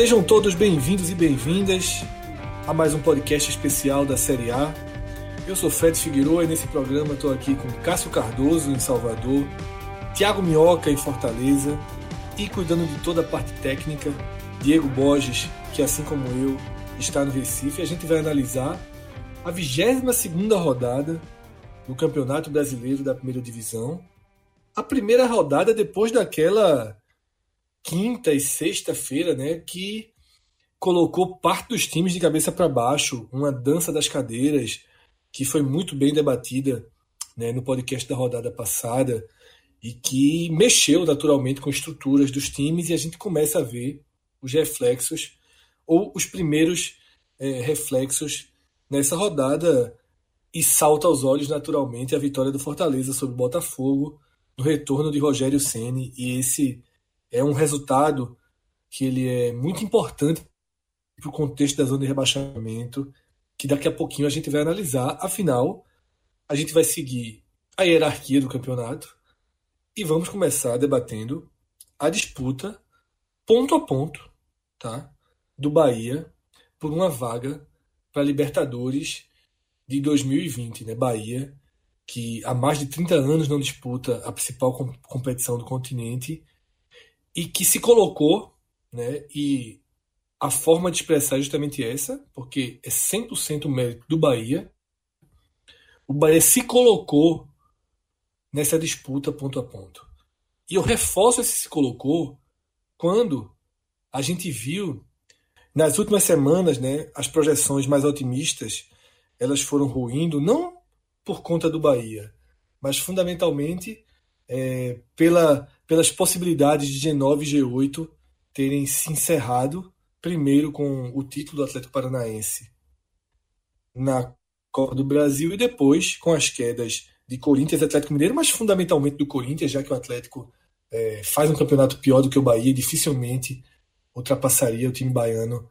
Sejam todos bem-vindos e bem-vindas a mais um podcast especial da Série A. Eu sou Fred Figueiredo e nesse programa estou aqui com Cássio Cardoso, em Salvador, Tiago Minhoca, em Fortaleza, e cuidando de toda a parte técnica, Diego Borges, que assim como eu está no Recife. A gente vai analisar a 22 rodada do Campeonato Brasileiro da Primeira Divisão. A primeira rodada depois daquela quinta e sexta-feira, né, que colocou parte dos times de cabeça para baixo, uma dança das cadeiras que foi muito bem debatida né, no podcast da rodada passada e que mexeu naturalmente com estruturas dos times e a gente começa a ver os reflexos ou os primeiros é, reflexos nessa rodada e salta aos olhos naturalmente a vitória do Fortaleza sobre o Botafogo no retorno de Rogério Ceni e esse é um resultado que ele é muito importante para o contexto da zona de rebaixamento, que daqui a pouquinho a gente vai analisar. Afinal, a gente vai seguir a hierarquia do campeonato e vamos começar debatendo a disputa ponto a ponto, tá, do Bahia por uma vaga para Libertadores de 2020, né? Bahia que há mais de 30 anos não disputa a principal competição do continente e que se colocou, né, e a forma de expressar é justamente essa, porque é 100% mérito do Bahia. O Bahia se colocou nessa disputa ponto a ponto. E eu reforço esse se colocou quando a gente viu nas últimas semanas, né, as projeções mais otimistas, elas foram ruindo não por conta do Bahia, mas fundamentalmente é, pela pelas possibilidades de G9 e G8 terem se encerrado primeiro com o título do Atlético Paranaense na Copa do Brasil e depois com as quedas de Corinthians e Atlético Mineiro, mas fundamentalmente do Corinthians, já que o Atlético é, faz um campeonato pior do que o Bahia, dificilmente ultrapassaria o time baiano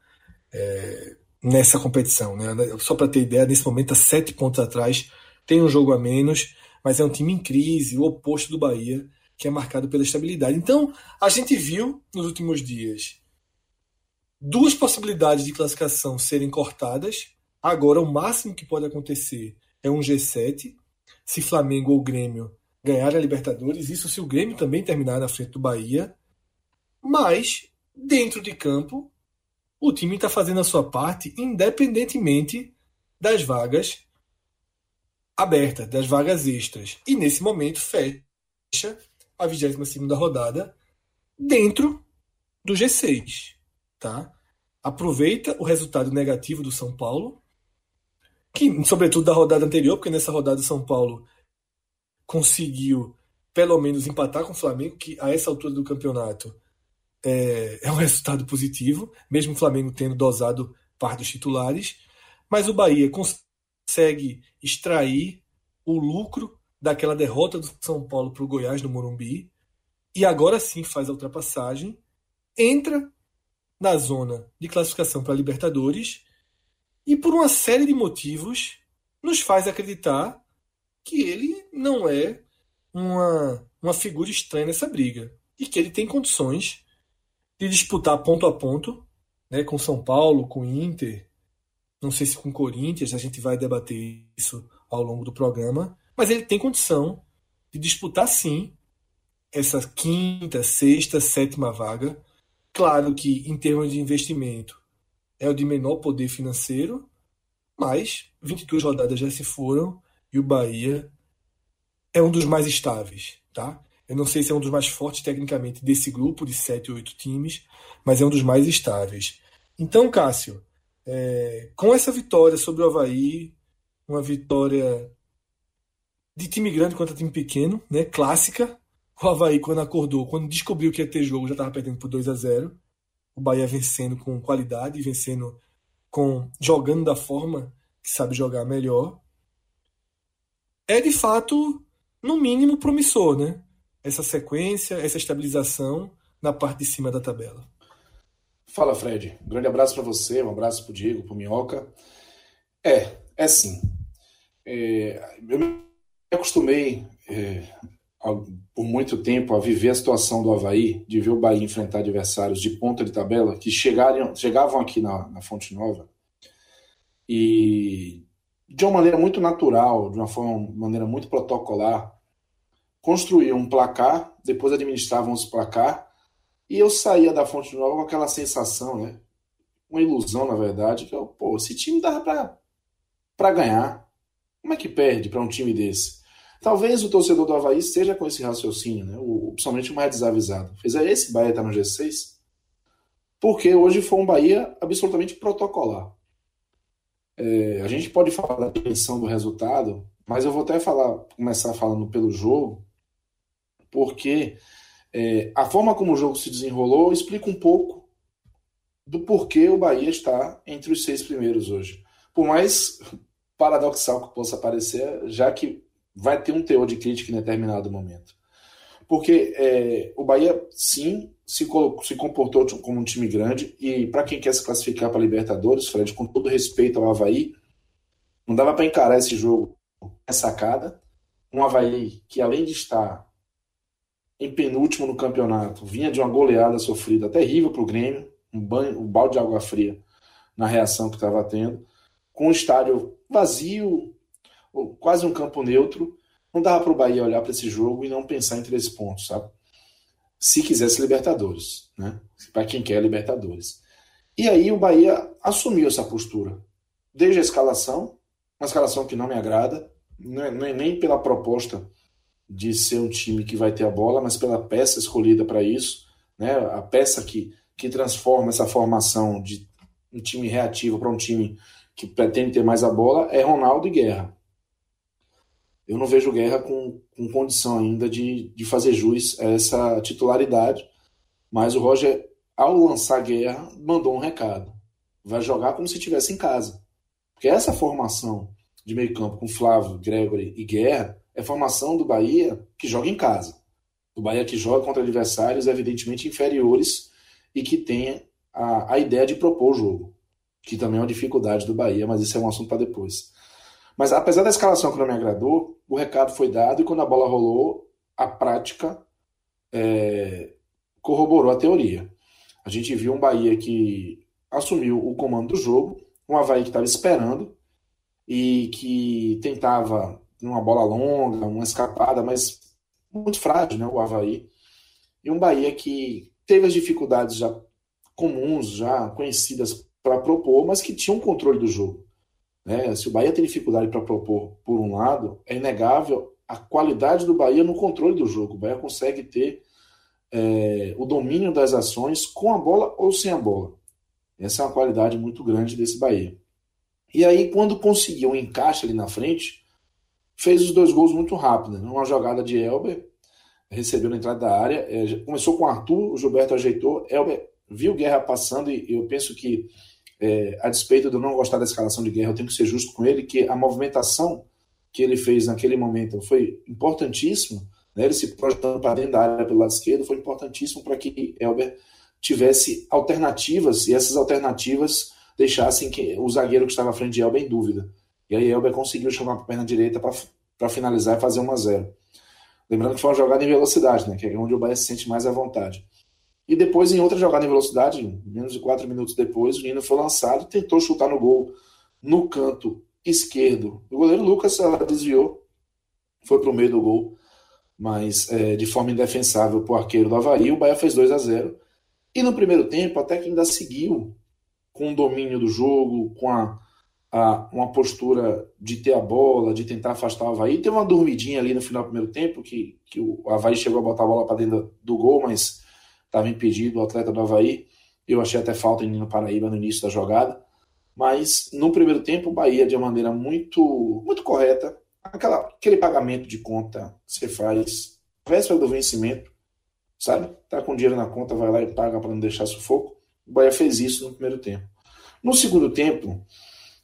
é, nessa competição. Né? Só para ter ideia, nesse momento, a sete pontos atrás, tem um jogo a menos, mas é um time em crise, o oposto do Bahia, que é marcado pela estabilidade. Então, a gente viu nos últimos dias duas possibilidades de classificação serem cortadas. Agora, o máximo que pode acontecer é um G7, se Flamengo ou Grêmio ganhar a Libertadores, isso se o Grêmio também terminar na frente do Bahia. Mas, dentro de campo, o time está fazendo a sua parte, independentemente das vagas abertas, das vagas extras. E nesse momento fecha a 22 rodada dentro do G6. Tá? Aproveita o resultado negativo do São Paulo, que, sobretudo da rodada anterior, porque nessa rodada o São Paulo conseguiu pelo menos empatar com o Flamengo, que a essa altura do campeonato é, é um resultado positivo, mesmo o Flamengo tendo dosado parte dos titulares. Mas o Bahia consegue extrair o lucro daquela derrota do São Paulo para o Goiás no Morumbi e agora sim faz a ultrapassagem, entra na zona de classificação para Libertadores e por uma série de motivos nos faz acreditar que ele não é uma, uma figura estranha nessa briga e que ele tem condições de disputar ponto a ponto né, com São Paulo, com Inter, não sei se com Corinthians, a gente vai debater isso ao longo do programa, mas ele tem condição de disputar sim essa quinta, sexta, sétima vaga. Claro que em termos de investimento é o de menor poder financeiro, mas 22 rodadas já se foram e o Bahia é um dos mais estáveis, tá? Eu não sei se é um dos mais fortes tecnicamente desse grupo de sete ou oito times, mas é um dos mais estáveis. Então, Cássio, é, com essa vitória sobre o Havaí, uma vitória de time grande contra time pequeno, né? Clássica. O Havaí, quando acordou, quando descobriu que ia ter jogo, já estava perdendo por 2 a 0 O Bahia vencendo com qualidade, vencendo com jogando da forma que sabe jogar melhor. É de fato, no mínimo, promissor, né? Essa sequência, essa estabilização na parte de cima da tabela. Fala, Fred. Um grande abraço para você, um abraço para o Diego, para o Minhoca. É, é sim. É, eu me acostumei é, por muito tempo a viver a situação do Havaí, de ver o Bahia enfrentar adversários de ponta de tabela que chegaram, chegavam aqui na, na Fonte Nova e de uma maneira muito natural, de uma forma, maneira muito protocolar, construíam um placar, depois administravam esse placar e eu saía da Fonte Nova com aquela sensação, né? Uma ilusão, na verdade, que eu, pô, esse time dava para ganhar. Como é que perde para um time desse? Talvez o torcedor do Havaí esteja com esse raciocínio, né? o, principalmente o mais desavisado. É esse Bahia tá no G6? Porque hoje foi um Bahia absolutamente protocolar. É, a gente pode falar da dimensão do resultado, mas eu vou até falar, começar falando pelo jogo, porque é, a forma como o jogo se desenrolou explica um pouco do porquê o Bahia está entre os seis primeiros hoje. Por mais paradoxal que possa parecer, já que vai ter um teor de crítica em determinado momento. Porque é, o Bahia, sim, se, se comportou como um time grande, e para quem quer se classificar para Libertadores, Fred, com todo respeito ao Havaí, não dava para encarar esse jogo é sacada. Um Havaí que, além de estar em penúltimo no campeonato, vinha de uma goleada sofrida terrível para o Grêmio, um, banho, um balde de água fria na reação que estava tendo, com o estádio vazio, quase um campo neutro, não dava para o Bahia olhar para esse jogo e não pensar em três pontos, sabe? Se quisesse Libertadores, né? Para quem quer Libertadores. E aí o Bahia assumiu essa postura. Desde a escalação, uma escalação que não me agrada, não é, nem pela proposta de ser um time que vai ter a bola, mas pela peça escolhida para isso, né? A peça que, que transforma essa formação de um time reativo para um time que pretende ter mais a bola é Ronaldo e Guerra. Eu não vejo Guerra com, com condição ainda de, de fazer jus a essa titularidade, mas o Roger, ao lançar Guerra, mandou um recado. Vai jogar como se estivesse em casa. Porque essa formação de meio campo com Flávio, Gregory e Guerra é formação do Bahia que joga em casa. Do Bahia que joga contra adversários evidentemente inferiores e que tem a, a ideia de propor o jogo. Que também é uma dificuldade do Bahia, mas isso é um assunto para depois. Mas apesar da escalação que não me agradou, o recado foi dado e quando a bola rolou, a prática é, corroborou a teoria. A gente viu um Bahia que assumiu o comando do jogo, um Havaí que estava esperando e que tentava uma bola longa, uma escapada, mas muito frágil, né, o Havaí. E um Bahia que teve as dificuldades já comuns, já conhecidas para propor, mas que tinha um controle do jogo. Né? Se o Bahia tem dificuldade para propor por um lado, é inegável a qualidade do Bahia no controle do jogo. O Bahia consegue ter é, o domínio das ações com a bola ou sem a bola. Essa é uma qualidade muito grande desse Bahia. E aí, quando conseguiu um encaixe ali na frente, fez os dois gols muito rápido. Né? Uma jogada de Elber, recebeu na entrada da área, é, começou com o Arthur, o Gilberto ajeitou, Elber viu Guerra passando e eu penso que, é, a despeito de eu não gostar da escalação de Guerra, eu tenho que ser justo com ele, que a movimentação que ele fez naquele momento foi importantíssima, né? ele se projetando para dentro da área pelo lado esquerdo, foi importantíssimo para que Elber tivesse alternativas e essas alternativas deixassem que o zagueiro que estava à frente de Elber em dúvida. E aí Elber conseguiu chamar para a perna direita para finalizar e fazer 1 a 0 Lembrando que foi uma jogada em velocidade, né, que é onde o Bahia se sente mais à vontade. E depois, em outra jogada em velocidade, menos de 4 minutos depois, o Nino foi lançado, tentou chutar no gol no canto esquerdo. O goleiro Lucas ela desviou, foi para o meio do gol, mas é, de forma indefensável para o arqueiro do Havaí. O Bahia fez 2 a 0 E no primeiro tempo, até que ainda seguiu com o domínio do jogo, com a a, uma postura de ter a bola, de tentar afastar o Havaí. Teve uma dormidinha ali no final do primeiro tempo, que, que o Havaí chegou a botar a bola para dentro do gol, mas estava impedido o atleta do Havaí. Eu achei até falta em Nino Paraíba no início da jogada. Mas no primeiro tempo, o Bahia, de uma maneira muito, muito correta, aquela, aquele pagamento de conta que você faz véspera do vencimento, sabe? Tá com dinheiro na conta, vai lá e paga para não deixar sufoco. O Bahia fez isso no primeiro tempo. No segundo tempo,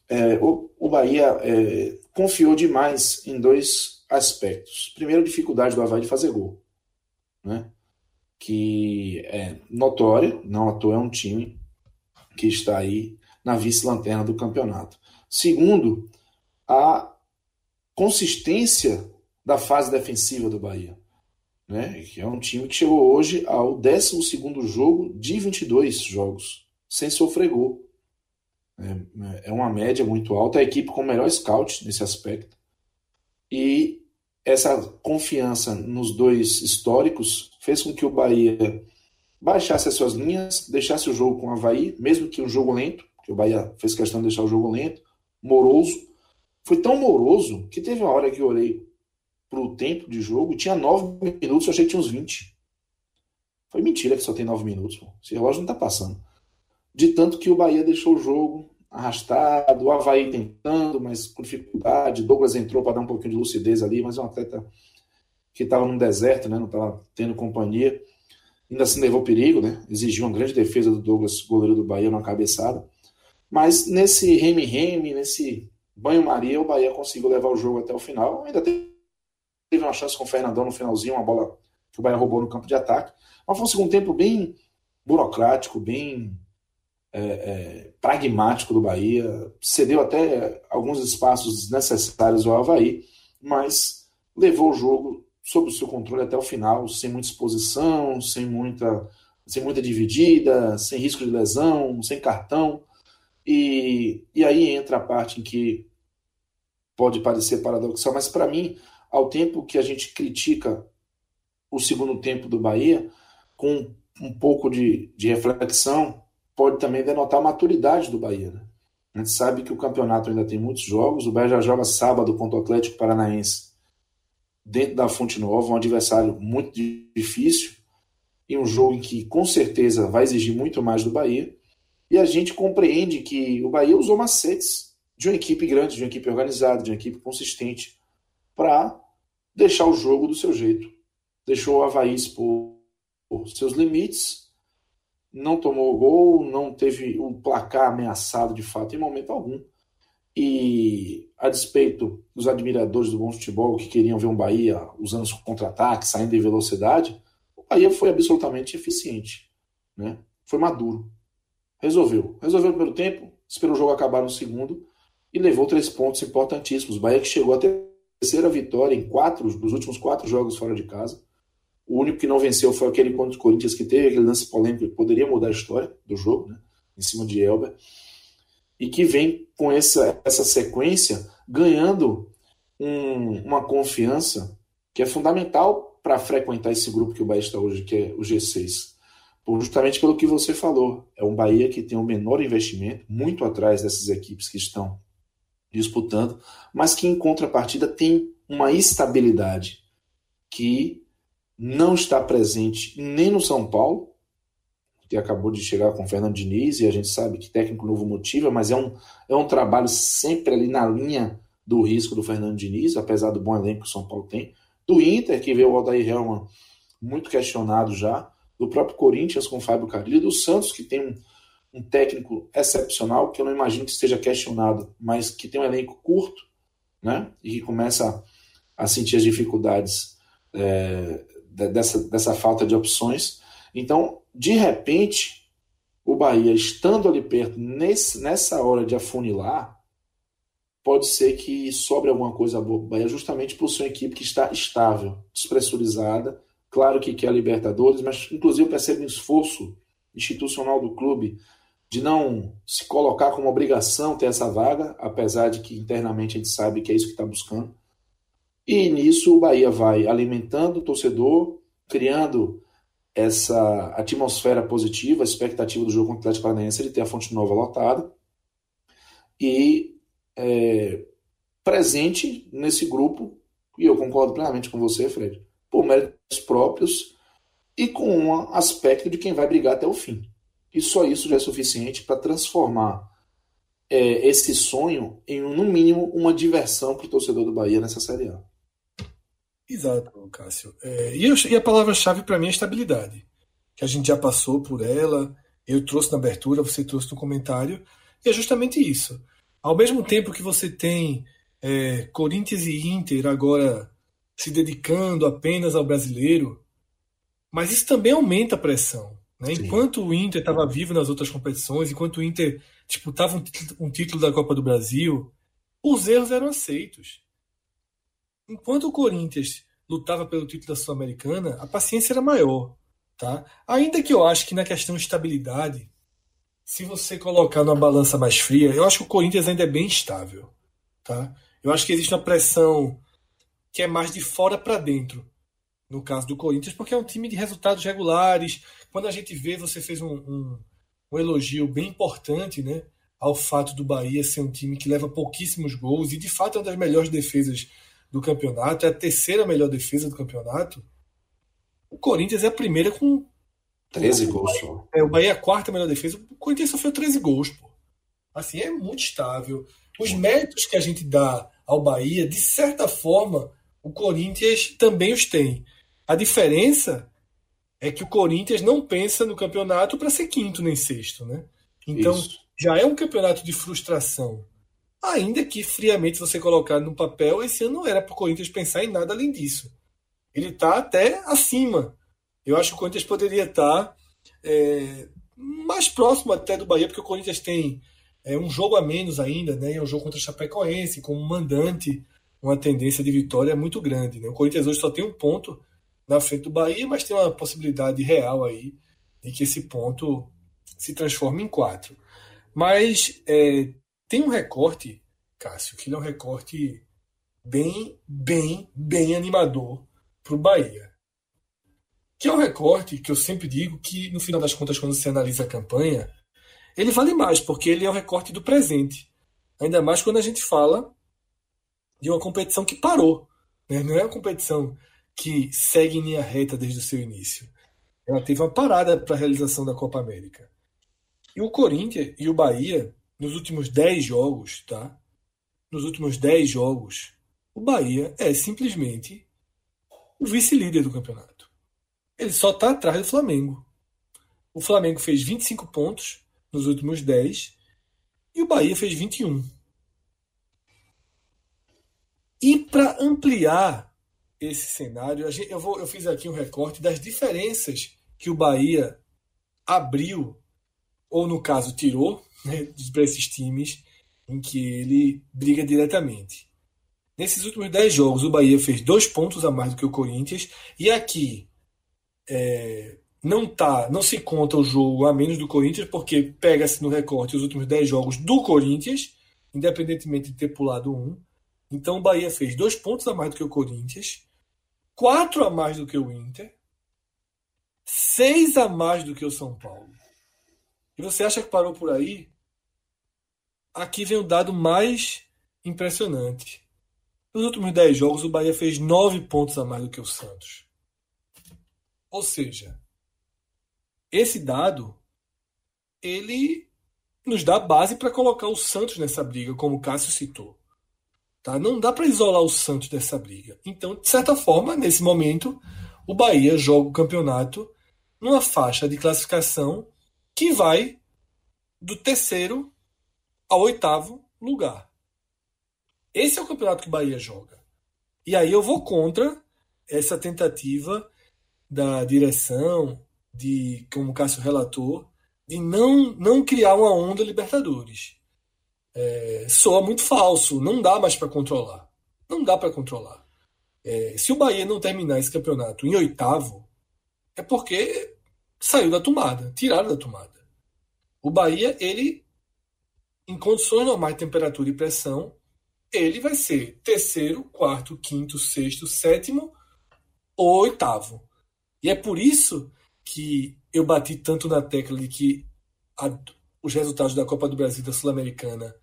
é, o, o, Bahia é, confiou demais em dois aspectos. Primeiro, a dificuldade do Havaí de fazer gol, né? Que é notória, não à toa é um time que está aí na vice-lanterna do campeonato. Segundo, a consistência da fase defensiva do Bahia. Né? Que é um time que chegou hoje ao 12 jogo de 22 jogos, sem sofrer gol. É, é uma média muito alta, a equipe com o melhor scout nesse aspecto. E essa confiança nos dois históricos fez com que o Bahia baixasse as suas linhas, deixasse o jogo com o Havaí, mesmo que um jogo lento, que o Bahia fez questão de deixar o jogo lento, moroso. Foi tão moroso que teve uma hora que eu olhei para o tempo de jogo, tinha nove minutos, eu achei que tinha uns 20. Foi mentira que só tem nove minutos. Esse relógio não está passando. De tanto que o Bahia deixou o jogo arrastado, o Havaí tentando, mas com dificuldade. Douglas entrou para dar um pouquinho de lucidez ali, mas é um atleta que estava num deserto, né? não estava tendo companhia. Ainda assim levou perigo, né? exigiu uma grande defesa do Douglas, goleiro do Bahia, numa cabeçada. Mas nesse reme-reme, nesse banho-maria, o Bahia conseguiu levar o jogo até o final. Ainda teve uma chance com o Fernandão no finalzinho, uma bola que o Bahia roubou no campo de ataque. Mas foi um segundo tempo bem burocrático, bem é, é, pragmático do Bahia. Cedeu até alguns espaços desnecessários ao Havaí, mas levou o jogo sob o seu controle até o final, sem muita exposição, sem muita, sem muita dividida, sem risco de lesão, sem cartão. E, e aí entra a parte em que pode parecer paradoxal, mas para mim, ao tempo que a gente critica o segundo tempo do Bahia, com um pouco de, de reflexão, pode também denotar a maturidade do Bahia. Né? A gente sabe que o campeonato ainda tem muitos jogos, o Bahia já joga sábado contra o Atlético Paranaense dentro da Fonte Nova, um adversário muito difícil e um jogo em que com certeza vai exigir muito mais do Bahia. E a gente compreende que o Bahia usou macetes de uma equipe grande, de uma equipe organizada, de uma equipe consistente, para deixar o jogo do seu jeito. Deixou o Havaí expor seus limites, não tomou gol, não teve um placar ameaçado de fato em momento algum. E a despeito dos admiradores do bom futebol que queriam ver um Bahia usando os contra-ataques, saindo em velocidade, o Bahia foi absolutamente eficiente. Né? Foi maduro. Resolveu. Resolveu no primeiro tempo, esperou o jogo acabar no segundo e levou três pontos importantíssimos. O Bahia que chegou a terceira vitória em quatro dos últimos quatro jogos fora de casa. O único que não venceu foi aquele contra o Corinthians que teve aquele lance polêmico que poderia mudar a história do jogo, né? em cima de Elber. E que vem com essa, essa sequência ganhando um, uma confiança que é fundamental para frequentar esse grupo que o Bahia está hoje, que é o G6 justamente pelo que você falou. É um Bahia que tem um menor investimento, muito atrás dessas equipes que estão disputando, mas que em contrapartida tem uma estabilidade que não está presente nem no São Paulo, que acabou de chegar com o Fernando Diniz, e a gente sabe que técnico novo motiva, mas é um, é um trabalho sempre ali na linha do risco do Fernando Diniz, apesar do bom elenco que o São Paulo tem. Do Inter, que veio o Aldair Helman muito questionado já, do próprio Corinthians com o Fábio Carrilho, do Santos, que tem um, um, técnico excepcional, que eu não imagino que esteja questionado, mas que tem um elenco curto, né? E que começa a sentir as dificuldades é, dessa, dessa falta de opções. Então, de repente, o Bahia, estando ali perto, nesse, nessa hora de afunilar, pode ser que sobre alguma coisa boa o Bahia, justamente por ser uma equipe que está estável, despressurizada, Claro que quer a Libertadores, mas inclusive percebe um esforço institucional do clube de não se colocar como obrigação ter essa vaga, apesar de que internamente a gente sabe que é isso que está buscando. E nisso o Bahia vai alimentando o torcedor, criando essa atmosfera positiva, a expectativa do jogo contra o Atlético Paranaense de ter a Fonte Nova lotada e é, presente nesse grupo, e eu concordo plenamente com você, Fred, por méritos próprios e com um aspecto de quem vai brigar até o fim. E só isso já é suficiente para transformar é, esse sonho em, no mínimo, uma diversão para o torcedor do Bahia nessa Série A. Exato, Cássio. É, e, eu, e, a palavra-chave para mim é estabilidade, que a gente já passou por ela, eu trouxe na abertura, você trouxe no comentário, e é justamente isso. Ao mesmo tempo que você tem é, Corinthians e Inter agora se dedicando apenas ao brasileiro, mas isso também aumenta a pressão. Né? Enquanto o Inter estava vivo nas outras competições, enquanto o Inter disputava um, um título da Copa do Brasil, os erros eram aceitos. Enquanto o Corinthians lutava pelo título da Sul-Americana, a paciência era maior. Tá? Ainda que eu acho que na questão de estabilidade, se você colocar numa balança mais fria, eu acho que o Corinthians ainda é bem estável. Tá? Eu acho que existe uma pressão que é mais de fora para dentro, no caso do Corinthians, porque é um time de resultados regulares. Quando a gente vê, você fez um, um, um elogio bem importante né, ao fato do Bahia ser um time que leva pouquíssimos gols e de fato é uma das melhores defesas do campeonato, é a terceira melhor defesa do campeonato. O Corinthians é a primeira com 13 gols É, o Bahia é a quarta melhor defesa. O Corinthians sofreu 13 gols, pô. Assim, é muito estável. Os méritos que a gente dá ao Bahia, de certa forma, o Corinthians também os tem. A diferença é que o Corinthians não pensa no campeonato para ser quinto nem sexto, né? Então, Isso. já é um campeonato de frustração. Ainda que friamente você colocar no papel, esse ano não era para o Corinthians pensar em nada além disso. Ele está até acima. Eu acho que o Corinthians poderia estar tá, é, mais próximo até do Bahia, porque o Corinthians tem é, um jogo a menos ainda, né? É um jogo contra o Chapecoense, como mandante, uma tendência de vitória muito grande. Né? O Corinthians hoje só tem um ponto na frente do Bahia, mas tem uma possibilidade real aí de que esse ponto se transforme em quatro. Mas é, tem um recorte, Cássio, que ele é um recorte bem, bem, bem animador para o Bahia. Que é um recorte que eu sempre digo que, no final das contas, quando você analisa a campanha, ele vale mais, porque ele é um recorte do presente. Ainda mais quando a gente fala de uma competição que parou. Né? Não é uma competição que segue em linha reta desde o seu início. Ela teve uma parada para a realização da Copa América. E o Corinthians e o Bahia nos últimos 10 jogos, tá? Nos últimos 10 jogos, o Bahia é simplesmente o vice-líder do campeonato. Ele só está atrás do Flamengo. O Flamengo fez 25 pontos nos últimos 10 e o Bahia fez 21. E para ampliar esse cenário, eu, vou, eu fiz aqui um recorte das diferenças que o Bahia abriu, ou no caso tirou, né, para esses times em que ele briga diretamente. Nesses últimos 10 jogos, o Bahia fez dois pontos a mais do que o Corinthians, e aqui é, não tá, não se conta o jogo a menos do Corinthians, porque pega-se no recorte os últimos 10 jogos do Corinthians, independentemente de ter pulado um. Então o Bahia fez dois pontos a mais do que o Corinthians, quatro a mais do que o Inter, seis a mais do que o São Paulo. E você acha que parou por aí? Aqui vem o dado mais impressionante. Nos últimos 10 jogos, o Bahia fez 9 pontos a mais do que o Santos. Ou seja, esse dado ele nos dá base para colocar o Santos nessa briga, como o Cássio citou. Tá? Não dá para isolar o Santos dessa briga. Então, de certa forma, nesse momento, o Bahia joga o campeonato numa faixa de classificação que vai do terceiro ao oitavo lugar. Esse é o campeonato que o Bahia joga. E aí eu vou contra essa tentativa da direção, de como o Cássio relatou, de não, não criar uma onda Libertadores. É, soa muito falso, não dá mais para controlar. Não dá para controlar. É, se o Bahia não terminar esse campeonato em oitavo, é porque saiu da tomada, tiraram da tomada. O Bahia, ele em condições normais de temperatura e pressão, ele vai ser terceiro, quarto, quinto, sexto, sétimo ou oitavo. E é por isso que eu bati tanto na tecla de que a, os resultados da Copa do Brasil da Sul-Americana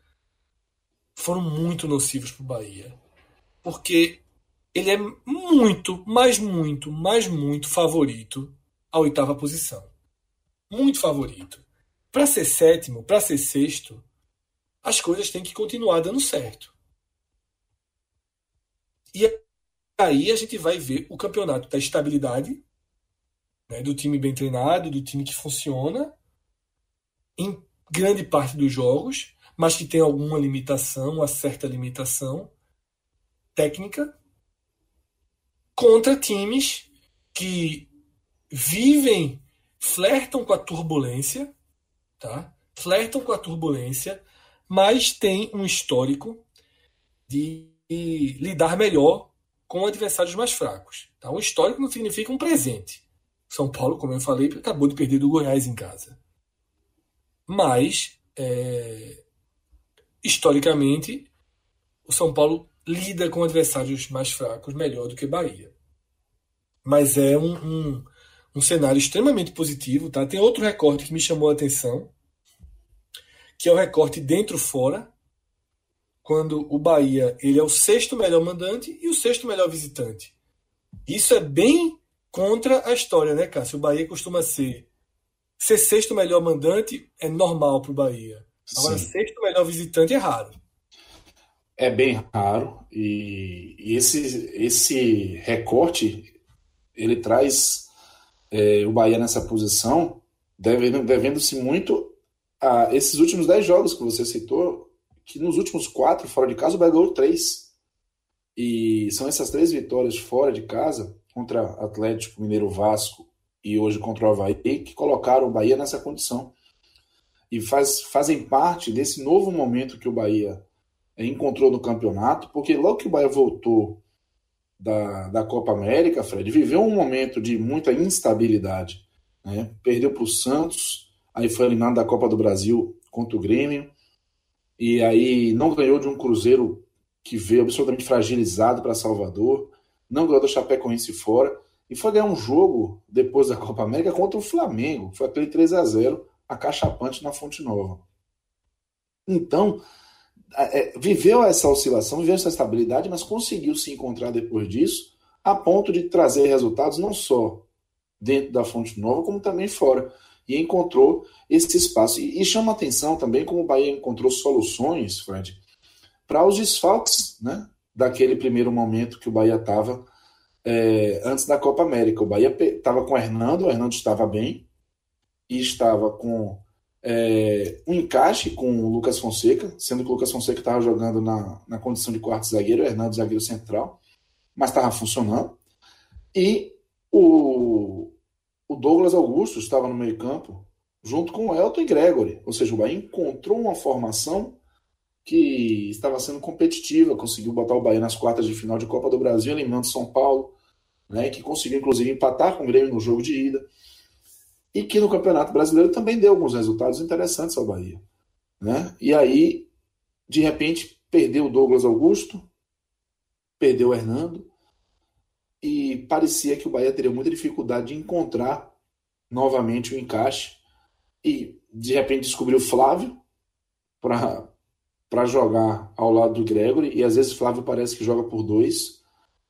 foram muito nocivos para o Bahia. Porque ele é muito, mas muito, mas muito favorito à oitava posição. Muito favorito. Para ser sétimo, para ser sexto, as coisas têm que continuar dando certo. E aí a gente vai ver o campeonato da estabilidade, né, do time bem treinado, do time que funciona em grande parte dos jogos, mas que tem alguma limitação, uma certa limitação técnica, contra times que vivem flertam com a turbulência, tá? Flertam com a turbulência, mas tem um histórico de lidar melhor com adversários mais fracos. Tá? Um histórico não significa um presente. São Paulo, como eu falei, acabou de perder do Goiás em casa. Mas, é, historicamente, o São Paulo lida com adversários mais fracos melhor do que Bahia. Mas é um, um, um cenário extremamente positivo. Tá? Tem outro recorte que me chamou a atenção, que é o recorte dentro-fora, quando o Bahia ele é o sexto melhor mandante e o sexto melhor visitante. Isso é bem contra a história, né, Cássio? O Bahia costuma ser. Ser sexto melhor mandante é normal para o Bahia. Agora, Sim. sexto melhor visitante é raro. É bem raro. E, e esse, esse recorte ele traz é, o Bahia nessa posição, devendo-se muito a esses últimos dez jogos que você citou, que nos últimos quatro fora de casa o Bahia ganhou três. E são essas três vitórias fora de casa, contra Atlético, Mineiro Vasco e hoje contra o Havaí, que colocaram o Bahia nessa condição. E faz, fazem parte desse novo momento que o Bahia encontrou no campeonato, porque logo que o Bahia voltou da, da Copa América, Fred, viveu um momento de muita instabilidade. Né? Perdeu para o Santos, aí foi eliminado da Copa do Brasil contra o Grêmio, e aí não ganhou de um Cruzeiro que veio absolutamente fragilizado para Salvador, não ganhou do Chapecoense fora, e foi ganhar um jogo depois da Copa América contra o Flamengo, foi aquele 3 a 0 acachapante na Fonte Nova. Então, viveu essa oscilação, viveu essa estabilidade, mas conseguiu se encontrar depois disso, a ponto de trazer resultados não só dentro da Fonte Nova, como também fora. E encontrou esse espaço. E, e chama atenção também como o Bahia encontrou soluções, Fred, para os desfalques né, daquele primeiro momento que o Bahia estava é, antes da Copa América. O Bahia estava com o Hernando, o Hernando estava bem, e estava com é, um encaixe com o Lucas Fonseca, sendo que o Lucas Fonseca estava jogando na, na condição de quarto zagueiro, o Hernando zagueiro central, mas estava funcionando. E o, o Douglas Augusto estava no meio campo, junto com o Elton e Gregory. Ou seja, o Bahia encontrou uma formação que estava sendo competitiva, conseguiu botar o Bahia nas quartas de final de Copa do Brasil, eliminando São Paulo, né, que conseguiu inclusive empatar com o Grêmio no jogo de ida, e que no Campeonato Brasileiro também deu alguns resultados interessantes ao Bahia. Né? E aí, de repente, perdeu o Douglas Augusto, perdeu o Hernando, e parecia que o Bahia teria muita dificuldade de encontrar novamente o encaixe, e de repente descobriu Flávio para para jogar ao lado do Gregory, e às vezes Flávio parece que joga por dois,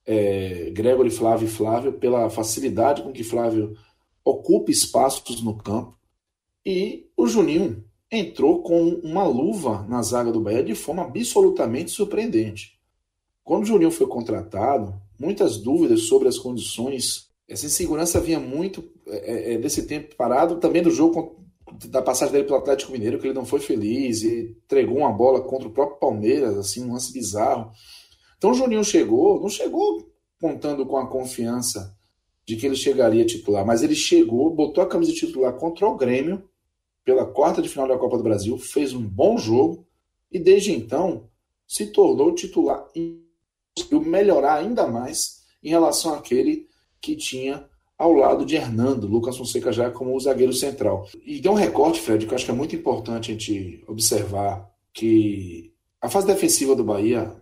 é, Gregory, Flávio e Flávio, pela facilidade com que Flávio ocupa espaços no campo, e o Juninho entrou com uma luva na zaga do Bahia de forma absolutamente surpreendente. Quando o Juninho foi contratado, muitas dúvidas sobre as condições, essa insegurança vinha muito é, é, desse tempo parado, também do jogo da passagem dele pelo Atlético Mineiro, que ele não foi feliz e entregou uma bola contra o próprio Palmeiras, assim, um lance bizarro. Então o Juninho chegou, não chegou contando com a confiança de que ele chegaria titular, mas ele chegou, botou a camisa de titular contra o Grêmio, pela quarta de final da Copa do Brasil, fez um bom jogo e desde então se tornou titular e conseguiu melhorar ainda mais em relação àquele que tinha ao lado de Hernando, Lucas Fonseca já como o zagueiro central. E tem um recorte, Fred, que eu acho que é muito importante a gente observar que a fase defensiva do Bahia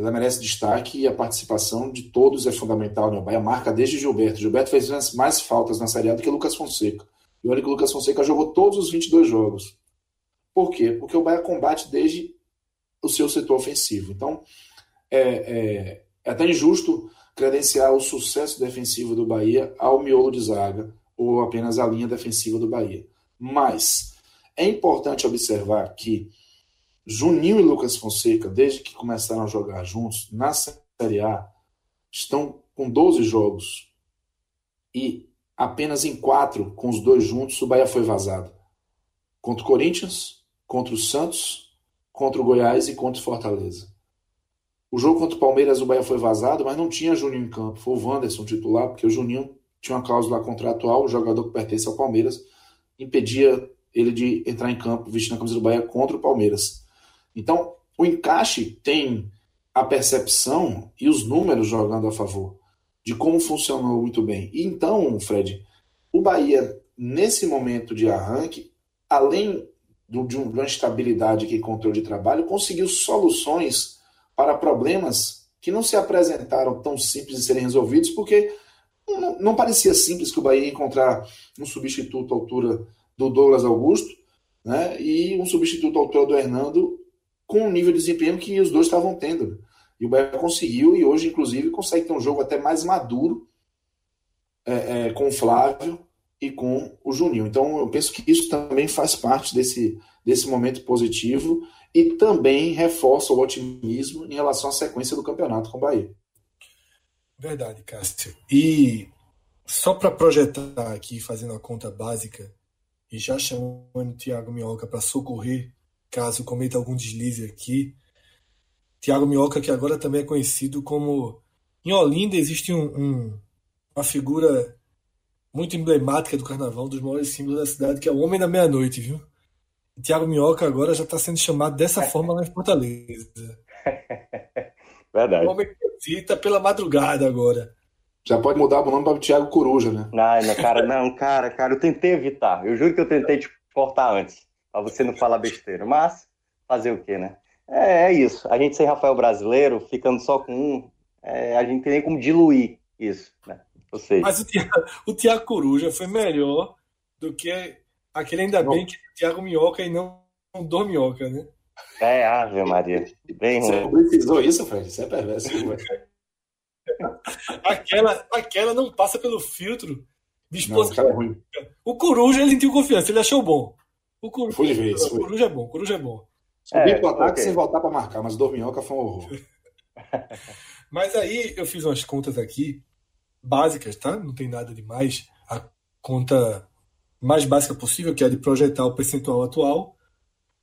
ela merece destaque e a participação de todos é fundamental. Né? O Bahia marca desde Gilberto. Gilberto fez mais faltas na Série A do que Lucas Fonseca. E olha que o Lucas Fonseca jogou todos os 22 jogos. Por quê? Porque o Bahia combate desde o seu setor ofensivo. Então, é, é, é até injusto credenciar o sucesso defensivo do Bahia ao miolo de zaga ou apenas à linha defensiva do Bahia. Mas é importante observar que Juninho e Lucas Fonseca, desde que começaram a jogar juntos na Série A, estão com 12 jogos e apenas em quatro, com os dois juntos, o Bahia foi vazado. Contra o Corinthians, contra o Santos, contra o Goiás e contra o Fortaleza. O jogo contra o Palmeiras, o Bahia foi vazado, mas não tinha Juninho em campo. Foi o Wanderson titular, porque o Juninho tinha uma cláusula contratual, o jogador que pertence ao Palmeiras impedia ele de entrar em campo vestindo a camisa do Bahia contra o Palmeiras. Então, o encaixe tem a percepção e os números jogando a favor de como funcionou muito bem. E então, Fred, o Bahia, nesse momento de arranque, além de uma estabilidade que encontrou de trabalho, conseguiu soluções para problemas que não se apresentaram tão simples de serem resolvidos, porque não, não parecia simples que o Bahia ia encontrar um substituto à altura do Douglas Augusto né, e um substituto à altura do Hernando com o nível de desempenho que os dois estavam tendo. E o Bahia conseguiu, e hoje, inclusive, consegue ter um jogo até mais maduro é, é, com o Flávio e com o Juninho. Então, eu penso que isso também faz parte desse, desse momento positivo e também reforça o otimismo em relação à sequência do campeonato com o Bahia. Verdade, Cássio. E só para projetar aqui, fazendo a conta básica, e já chamando o Thiago Minhoca para socorrer caso cometa algum deslize aqui. Thiago Minhoca, que agora também é conhecido como. Em Olinda existe um, um, uma figura muito emblemática do carnaval, um dos maiores símbolos da cidade, que é o Homem da Meia-Noite, viu? E Thiago Minhoca agora já está sendo chamado dessa forma lá em Fortaleza. Verdade. O homem que visita pela madrugada agora. Já pode mudar o nome para Thiago Coruja, né? Não, não, cara, não, cara, cara, eu tentei evitar. Eu juro que eu tentei te cortar antes, para você não falar besteira. Mas, fazer o quê, né? É, é isso. A gente sem Rafael brasileiro, ficando só com um, é, a gente tem nem como diluir isso, né? Ou seja... Mas o o Thiago Coruja foi melhor do que aquele ainda não. bem que é Thiago Minhoca e não o Dorminhoca, né? É, Ave Maria. Bem Você ruim. precisou isso, Fred? Isso é perverso. aquela, aquela não passa pelo filtro de exposição. Não, é o Coruja ele sentiu confiança, ele achou bom. O Coruja, foi de vez, o Coruja é bom, o Coruja é bom. Subir é, pro ataque okay. sem voltar para marcar, mas o Dorminhoca foi um horror. mas aí eu fiz umas contas aqui, básicas, tá? Não tem nada demais. A conta mais básica possível, que é a de projetar o percentual atual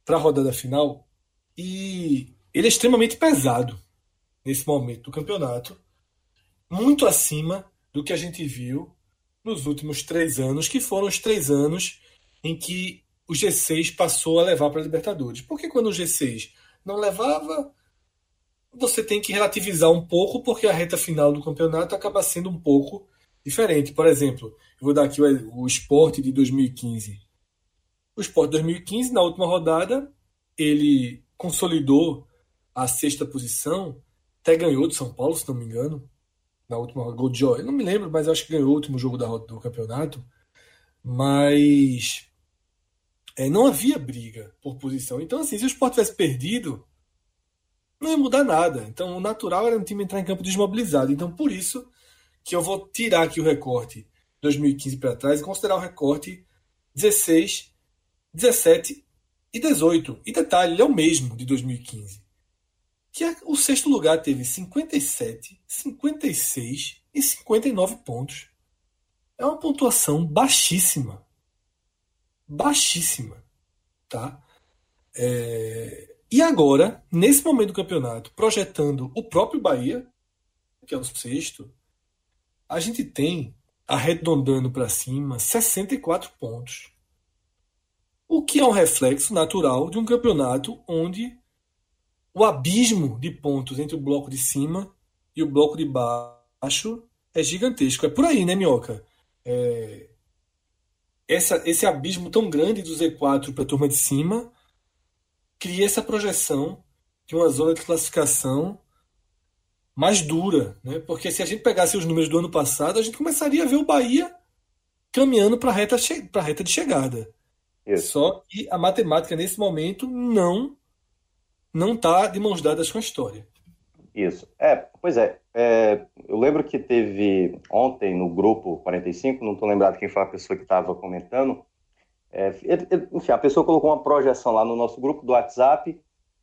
para a rodada final. E ele é extremamente pesado nesse momento do campeonato muito acima do que a gente viu nos últimos três anos, que foram os três anos em que o G6 passou a levar para a Libertadores. Porque quando o G6 não levava, você tem que relativizar um pouco, porque a reta final do campeonato acaba sendo um pouco diferente. Por exemplo, eu vou dar aqui o, o esporte de 2015. O esporte de 2015, na última rodada, ele consolidou a sexta posição, até ganhou de São Paulo, se não me engano na última gol de. Eu não me lembro, mas acho que ganhou o último jogo da, do campeonato. Mas é, não havia briga por posição. Então, assim, se o Sport tivesse perdido, não ia mudar nada. Então, o natural era o time entrar em campo desmobilizado. Então, por isso que eu vou tirar aqui o recorte 2015 para trás e considerar o recorte 16, 17 e 18. E detalhe, ele é o mesmo de 2015 que o sexto lugar teve 57, 56 e 59 pontos. É uma pontuação baixíssima. Baixíssima. Tá? É... E agora, nesse momento do campeonato, projetando o próprio Bahia, que é o sexto, a gente tem, arredondando para cima, 64 pontos. O que é um reflexo natural de um campeonato onde o abismo de pontos entre o bloco de cima e o bloco de baixo é gigantesco. É por aí, né, Minhoca? É... Essa, esse abismo tão grande do Z4 para a turma de cima cria essa projeção de uma zona de classificação mais dura, né? Porque se a gente pegasse os números do ano passado, a gente começaria a ver o Bahia caminhando para a reta, reta de chegada. Isso. Só que a matemática nesse momento não não está de mãos dadas com a história. Isso. É, pois é, é, eu lembro que teve ontem no grupo 45, não estou lembrado quem foi a pessoa que estava comentando. É, enfim, a pessoa colocou uma projeção lá no nosso grupo do WhatsApp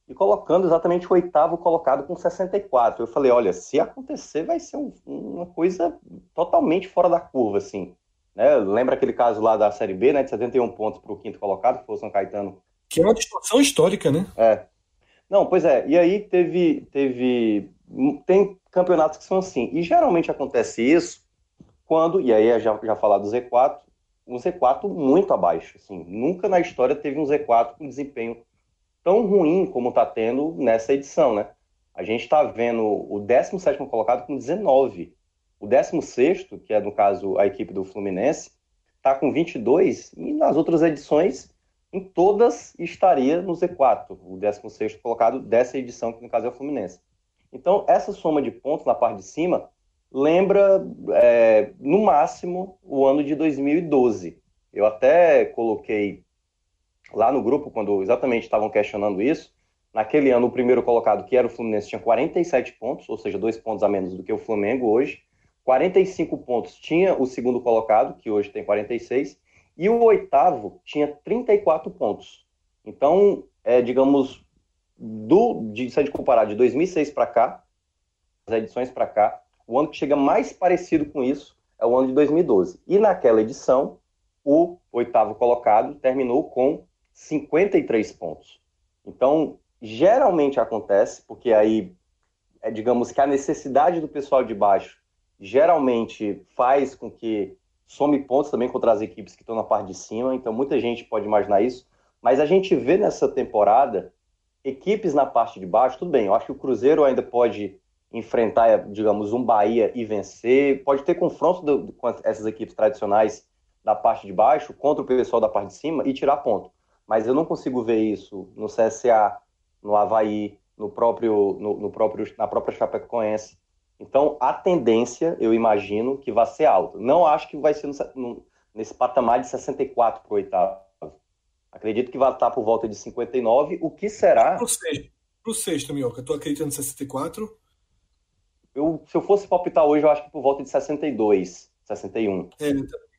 e colocando exatamente o oitavo colocado com 64. Eu falei, olha, se acontecer vai ser um, uma coisa totalmente fora da curva, assim. Né? Lembra aquele caso lá da Série B, né, de 71 pontos para o quinto colocado, que foi o São Caetano. Que é uma distorção histórica, né? É, não, pois é. E aí teve, teve. Tem campeonatos que são assim. E geralmente acontece isso quando, e aí já, já falar do Z4, um Z4 muito abaixo. Assim, nunca na história teve um Z4 com desempenho tão ruim como está tendo nessa edição, né? A gente está vendo o 17 colocado com 19. O 16, que é, no caso, a equipe do Fluminense, está com 22. E nas outras edições, em todas, estaria no Z4. O 16 colocado dessa edição, que no caso é o Fluminense. Então, essa soma de pontos na parte de cima lembra, é, no máximo, o ano de 2012. Eu até coloquei lá no grupo, quando exatamente estavam questionando isso, naquele ano o primeiro colocado, que era o Fluminense, tinha 47 pontos, ou seja, dois pontos a menos do que o Flamengo hoje. 45 pontos tinha o segundo colocado, que hoje tem 46, e o oitavo tinha 34 pontos. Então, é, digamos, do, de, se a gente comparar de 2006 para cá, as edições para cá, o ano que chega mais parecido com isso é o ano de 2012. E naquela edição, o oitavo colocado terminou com 53 pontos. Então, geralmente acontece, porque aí, é, digamos que a necessidade do pessoal de baixo geralmente faz com que some pontos também contra as equipes que estão na parte de cima, então muita gente pode imaginar isso, mas a gente vê nessa temporada equipes na parte de baixo, tudo bem, eu acho que o Cruzeiro ainda pode enfrentar, digamos, um Bahia e vencer, pode ter confronto do, com essas equipes tradicionais da parte de baixo contra o pessoal da parte de cima e tirar ponto. Mas eu não consigo ver isso no CSA, no Havaí, no próprio, no, no próprio, na própria Chapecoense. Então, a tendência, eu imagino, que vai ser alta. Não acho que vai ser no, no, nesse patamar de 64 para o oitavo. Acredito que vai estar por volta de 59. O que será. Para o sexto, pro sexto Mioca, tu acredita no 64? Eu, se eu fosse palpitar hoje, eu acho que por volta de 62, 61. É,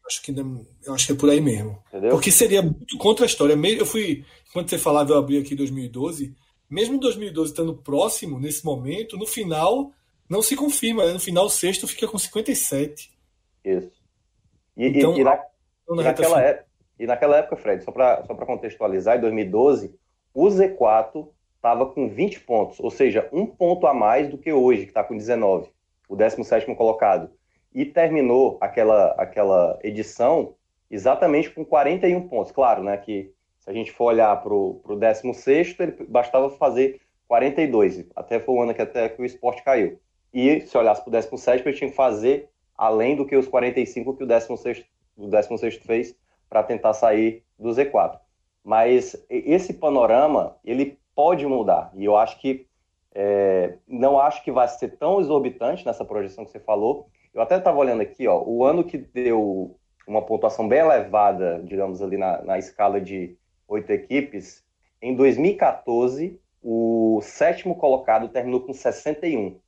acho que, eu acho que é por aí mesmo. Entendeu? Porque seria muito contra a história. Eu fui, quando você falava, eu abri aqui 2012. Mesmo 2012 estando próximo nesse momento, no final não se confirma. Né? No final, o sexto fica com 57. Isso. E, então, e, e, na, e naquela, época, e naquela época, Fred, só para só contextualizar, em 2012, o Z4 estava com 20 pontos, ou seja, um ponto a mais do que hoje, que está com 19, o 17 colocado. E terminou aquela, aquela edição exatamente com 41 pontos. Claro, né, que se a gente for olhar para o 16, ele bastava fazer 42. Até foi o ano que, até que o esporte caiu. E se olhasse para o 17, ele tinha que fazer além do que os 45 que o 16, o 16 fez para tentar sair do Z4. Mas esse panorama, ele pode mudar. E eu acho que é, não acho que vai ser tão exorbitante nessa projeção que você falou. Eu até estava olhando aqui, ó, o ano que deu uma pontuação bem elevada, digamos ali na, na escala de oito equipes, em 2014 o sétimo colocado terminou com 61.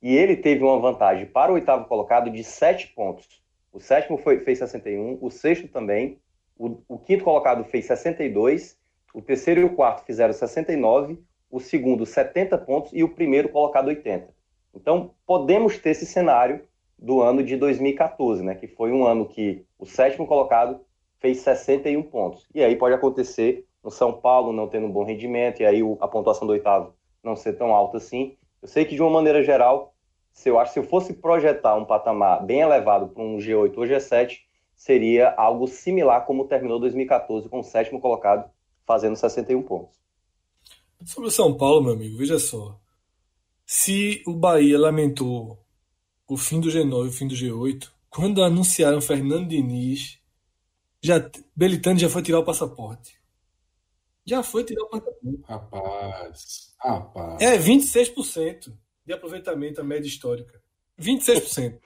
E ele teve uma vantagem para o oitavo colocado de sete pontos. O sétimo foi, fez 61, o sexto também, o, o quinto colocado fez 62 o terceiro e o quarto fizeram 69, o segundo 70 pontos e o primeiro colocado 80. Então, podemos ter esse cenário do ano de 2014, né, que foi um ano que o sétimo colocado fez 61 pontos. E aí pode acontecer no São Paulo não tendo um bom rendimento, e aí a pontuação do oitavo não ser tão alta assim. Eu sei que, de uma maneira geral, se eu acho se eu fosse projetar um patamar bem elevado para um G8 ou G7, seria algo similar como terminou 2014 com o sétimo colocado fazendo 61 pontos. Sobre o São Paulo, meu amigo, veja só. Se o Bahia lamentou o fim do G9 e o fim do G8, quando anunciaram Fernando Diniz, já, Belitani já foi tirar o passaporte. Já foi tirar o passaporte. Rapaz, rapaz. É 26% de aproveitamento a média histórica. 26%.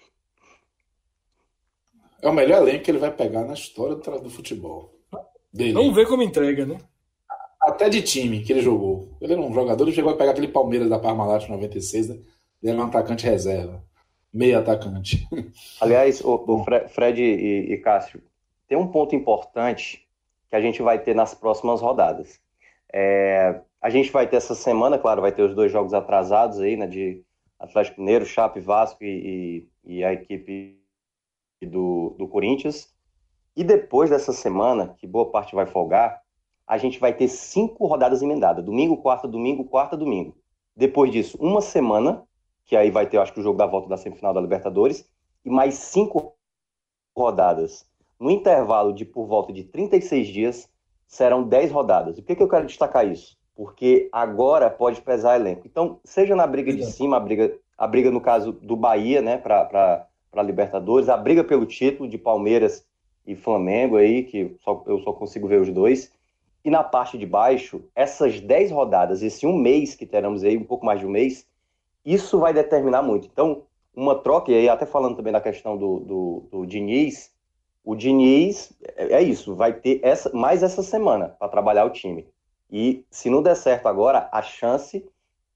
É o melhor elenco que ele vai pegar na história do futebol. Dele. Vamos ver como entrega, né? até de time que ele jogou. Ele era um jogador, ele chegou a pegar aquele Palmeiras da Parmalat 96, né? Ele era um atacante reserva. Meio atacante. Aliás, o, o Fred e, e Cássio, tem um ponto importante que a gente vai ter nas próximas rodadas. É, a gente vai ter essa semana, claro, vai ter os dois jogos atrasados aí, né? De Atlético Mineiro, Chape, Vasco e, e, e a equipe do, do Corinthians. E depois dessa semana, que boa parte vai folgar, a gente vai ter cinco rodadas emendadas: domingo, quarta, domingo, quarta, domingo. Depois disso, uma semana, que aí vai ter, acho que, o jogo da volta da semifinal da Libertadores, e mais cinco rodadas. No intervalo de por volta de 36 dias, serão 10 rodadas. E por que, que eu quero destacar isso? Porque agora pode pesar elenco. Então, seja na briga de cima, a briga, a briga no caso do Bahia, né, para Libertadores, a briga pelo título de Palmeiras e Flamengo aí, que só, eu só consigo ver os dois. E na parte de baixo, essas 10 rodadas, esse um mês que teremos aí, um pouco mais de um mês, isso vai determinar muito. Então, uma troca, e aí até falando também da questão do, do, do Diniz, o Diniz é, é isso, vai ter essa, mais essa semana para trabalhar o time. E se não der certo agora, a chance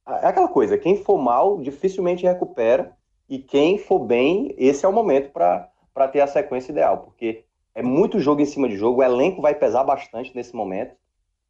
é aquela coisa: quem for mal dificilmente recupera, e quem for bem, esse é o momento para ter a sequência ideal, porque é muito jogo em cima de jogo, o elenco vai pesar bastante nesse momento,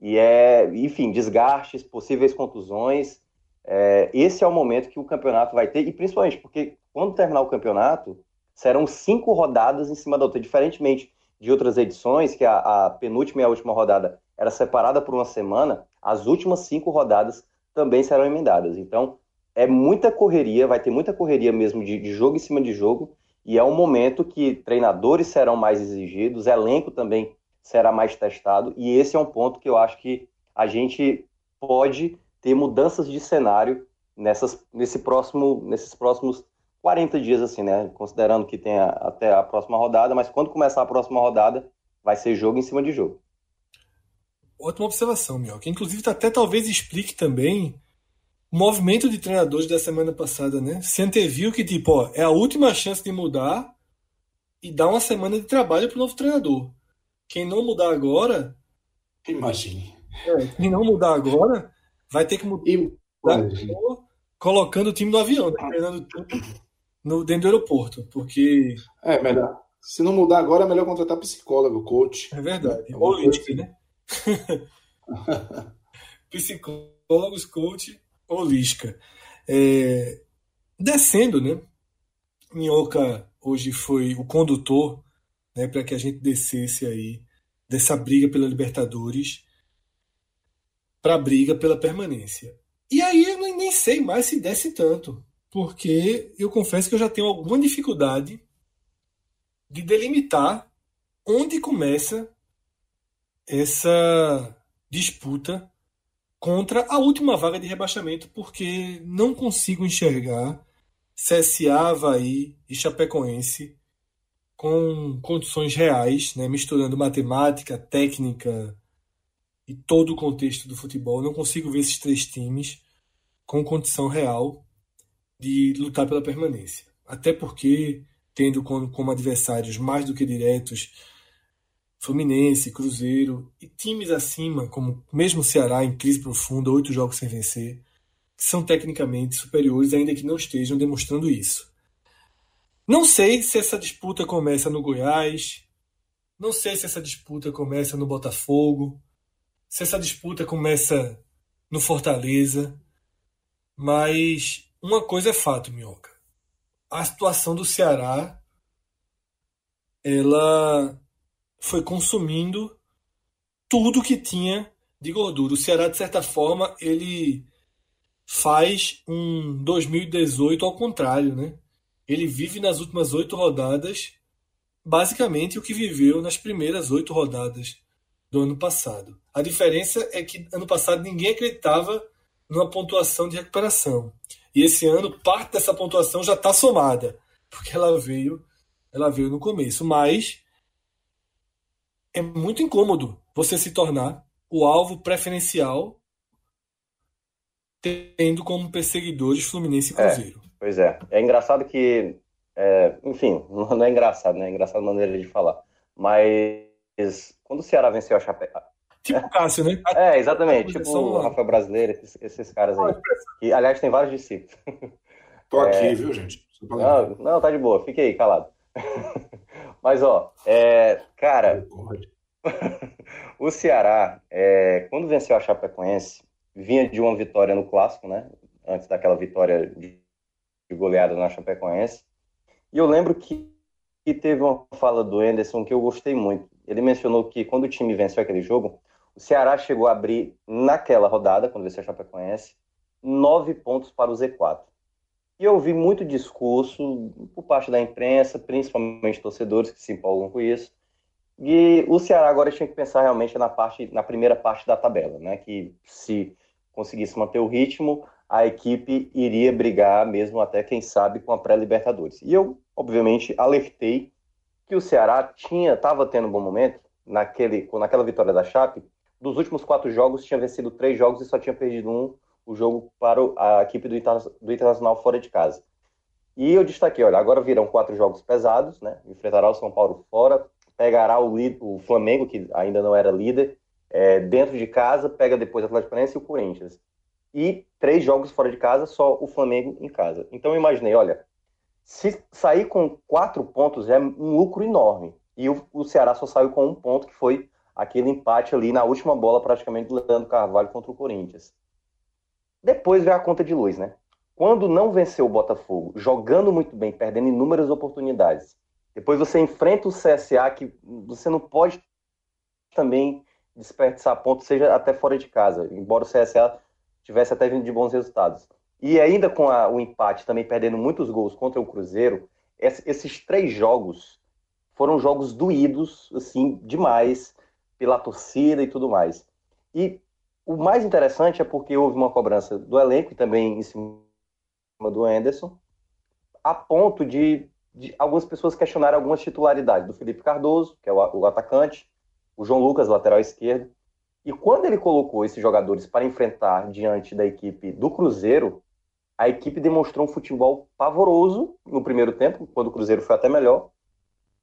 e é, enfim, desgastes, possíveis contusões. É, esse é o momento que o campeonato vai ter, e principalmente porque quando terminar o campeonato, serão cinco rodadas em cima da outra, diferentemente de outras edições, que a, a penúltima e a última rodada era separada por uma semana, as últimas cinco rodadas também serão emendadas. Então, é muita correria, vai ter muita correria mesmo de, de jogo em cima de jogo, e é um momento que treinadores serão mais exigidos, elenco também será mais testado, e esse é um ponto que eu acho que a gente pode ter mudanças de cenário nessas, nesse próximo, nesses próximos 40 dias, assim, né? Considerando que tem a, até a próxima rodada, mas quando começar a próxima rodada, vai ser jogo em cima de jogo. Ótima observação, Mioca. Que inclusive até talvez explique também o movimento de treinadores da semana passada, né? Se anteviu que, tipo, ó, é a última chance de mudar e dar uma semana de trabalho para o novo treinador. Quem não mudar agora. Imagine. É, quem não mudar agora vai ter que mudar. Imagine. Colocando o time no avião, né? treinando tudo no, dentro do aeroporto, porque. É, melhor. Se não mudar agora, é melhor contratar psicólogo, coach. É verdade. É Ou Lisca, né? Psicólogos, coach Lisca. É... Descendo, né? Minhoca hoje foi o condutor né, para que a gente descesse aí dessa briga pela Libertadores para a briga pela permanência. E aí eu nem sei mais se desce tanto porque eu confesso que eu já tenho alguma dificuldade de delimitar onde começa essa disputa contra a última vaga de rebaixamento, porque não consigo enxergar CSA, Havaí e Chapecoense com condições reais, né, misturando matemática, técnica e todo o contexto do futebol. Não consigo ver esses três times com condição real de lutar pela permanência. Até porque, tendo como, como adversários mais do que diretos Fluminense, Cruzeiro e times acima, como mesmo o Ceará em crise profunda, oito jogos sem vencer, que são tecnicamente superiores, ainda que não estejam demonstrando isso. Não sei se essa disputa começa no Goiás, não sei se essa disputa começa no Botafogo, se essa disputa começa no Fortaleza, mas uma coisa é fato, Minhoca. A situação do Ceará ela foi consumindo tudo que tinha de gordura. O Ceará, de certa forma, ele faz um 2018 ao contrário, né? Ele vive nas últimas oito rodadas basicamente o que viveu nas primeiras oito rodadas do ano passado. A diferença é que ano passado ninguém acreditava numa pontuação de recuperação. E esse ano parte dessa pontuação já está somada, porque ela veio, ela veio no começo. Mas é muito incômodo você se tornar o alvo preferencial tendo como perseguidores Fluminense e é, Cruzeiro. É, pois é. É engraçado que, é, enfim, não é engraçado, né? É engraçado a maneira de falar. Mas quando o Ceará venceu a Chape... Tipo o Cássio, né? É, exatamente. Tipo o Rafael Brasileiro, esses, esses caras aí. Que, aliás, tem vários discípulos. Tô aqui, é... viu, gente? Não, não, tá de boa. Fique aí, calado. Mas, ó, é... cara, o Ceará, é... quando venceu a Chapecoense, vinha de uma vitória no Clássico, né? Antes daquela vitória de goleada na Chapecoense. E eu lembro que teve uma fala do Anderson que eu gostei muito. Ele mencionou que quando o time venceu aquele jogo, o Ceará chegou a abrir, naquela rodada, quando venceu a Chapecoense, nove pontos para o Z4. E eu ouvi muito discurso por parte da imprensa, principalmente torcedores que se empolgam com isso. E o Ceará agora tinha que pensar realmente na parte, na primeira parte da tabela, né? Que se conseguisse manter o ritmo, a equipe iria brigar mesmo até quem sabe com a pré-Libertadores. E eu, obviamente, alertei que o Ceará tinha, estava tendo um bom momento naquele, naquela vitória da Chape. Dos últimos quatro jogos tinha vencido três jogos e só tinha perdido um o jogo para a equipe do, do Internacional fora de casa. E eu destaquei, olha, agora virão quatro jogos pesados, né? Enfrentará o São Paulo fora, pegará o, o Flamengo, que ainda não era líder, é, dentro de casa, pega depois o Atlético Paranaense e o Corinthians. E três jogos fora de casa, só o Flamengo em casa. Então eu imaginei, olha, se sair com quatro pontos é um lucro enorme. E o, o Ceará só saiu com um ponto, que foi aquele empate ali na última bola, praticamente, do Leandro Carvalho contra o Corinthians. Depois veio a conta de luz, né? Quando não venceu o Botafogo, jogando muito bem, perdendo inúmeras oportunidades, depois você enfrenta o CSA, que você não pode também desperdiçar pontos, seja até fora de casa, embora o CSA tivesse até vindo de bons resultados. E ainda com a, o empate, também perdendo muitos gols contra o Cruzeiro, esses três jogos foram jogos doídos, assim, demais, pela torcida e tudo mais. E o mais interessante é porque houve uma cobrança do elenco e também em cima do Anderson, a ponto de, de algumas pessoas questionarem algumas titularidades do Felipe Cardoso, que é o, o atacante, o João Lucas, lateral esquerdo. E quando ele colocou esses jogadores para enfrentar diante da equipe do Cruzeiro, a equipe demonstrou um futebol pavoroso no primeiro tempo, quando o Cruzeiro foi até melhor,